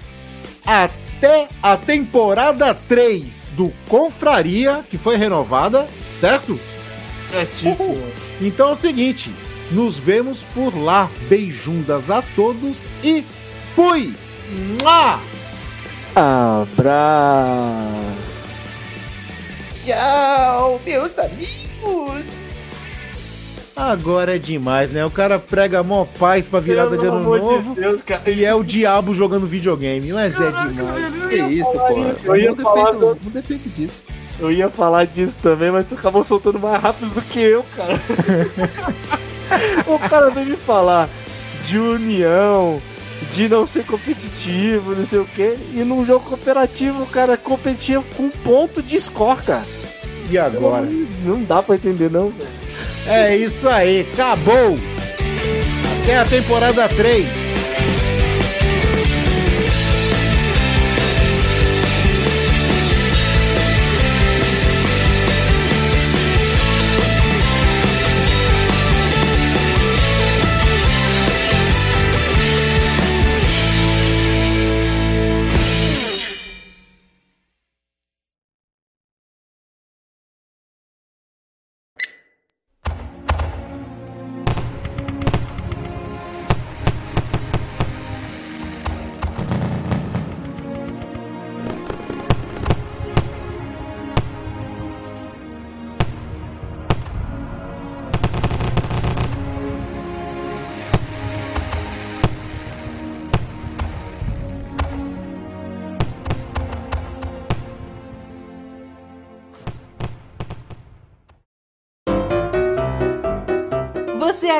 até a temporada 3 do Confraria, que foi renovada, certo? Certíssimo. Então é o seguinte, nos vemos por lá. Beijundas a todos e fui! Mua! Abraço. Tchau, meus amigos! Agora é demais, né? O cara prega mó paz pra virada de ano novo. Deus, cara. E é o diabo jogando videogame, mas é demais. Que isso, pô? Eu ia não, falar do- disso. Eu ia falar disso também, mas tu acabou soltando mais rápido do que eu, cara. o cara veio me falar de união, de não ser competitivo, não sei o quê. E num jogo cooperativo, o cara competia com ponto de score, cara. E agora? Não dá pra entender, não. É isso aí, acabou! Até a temporada 3.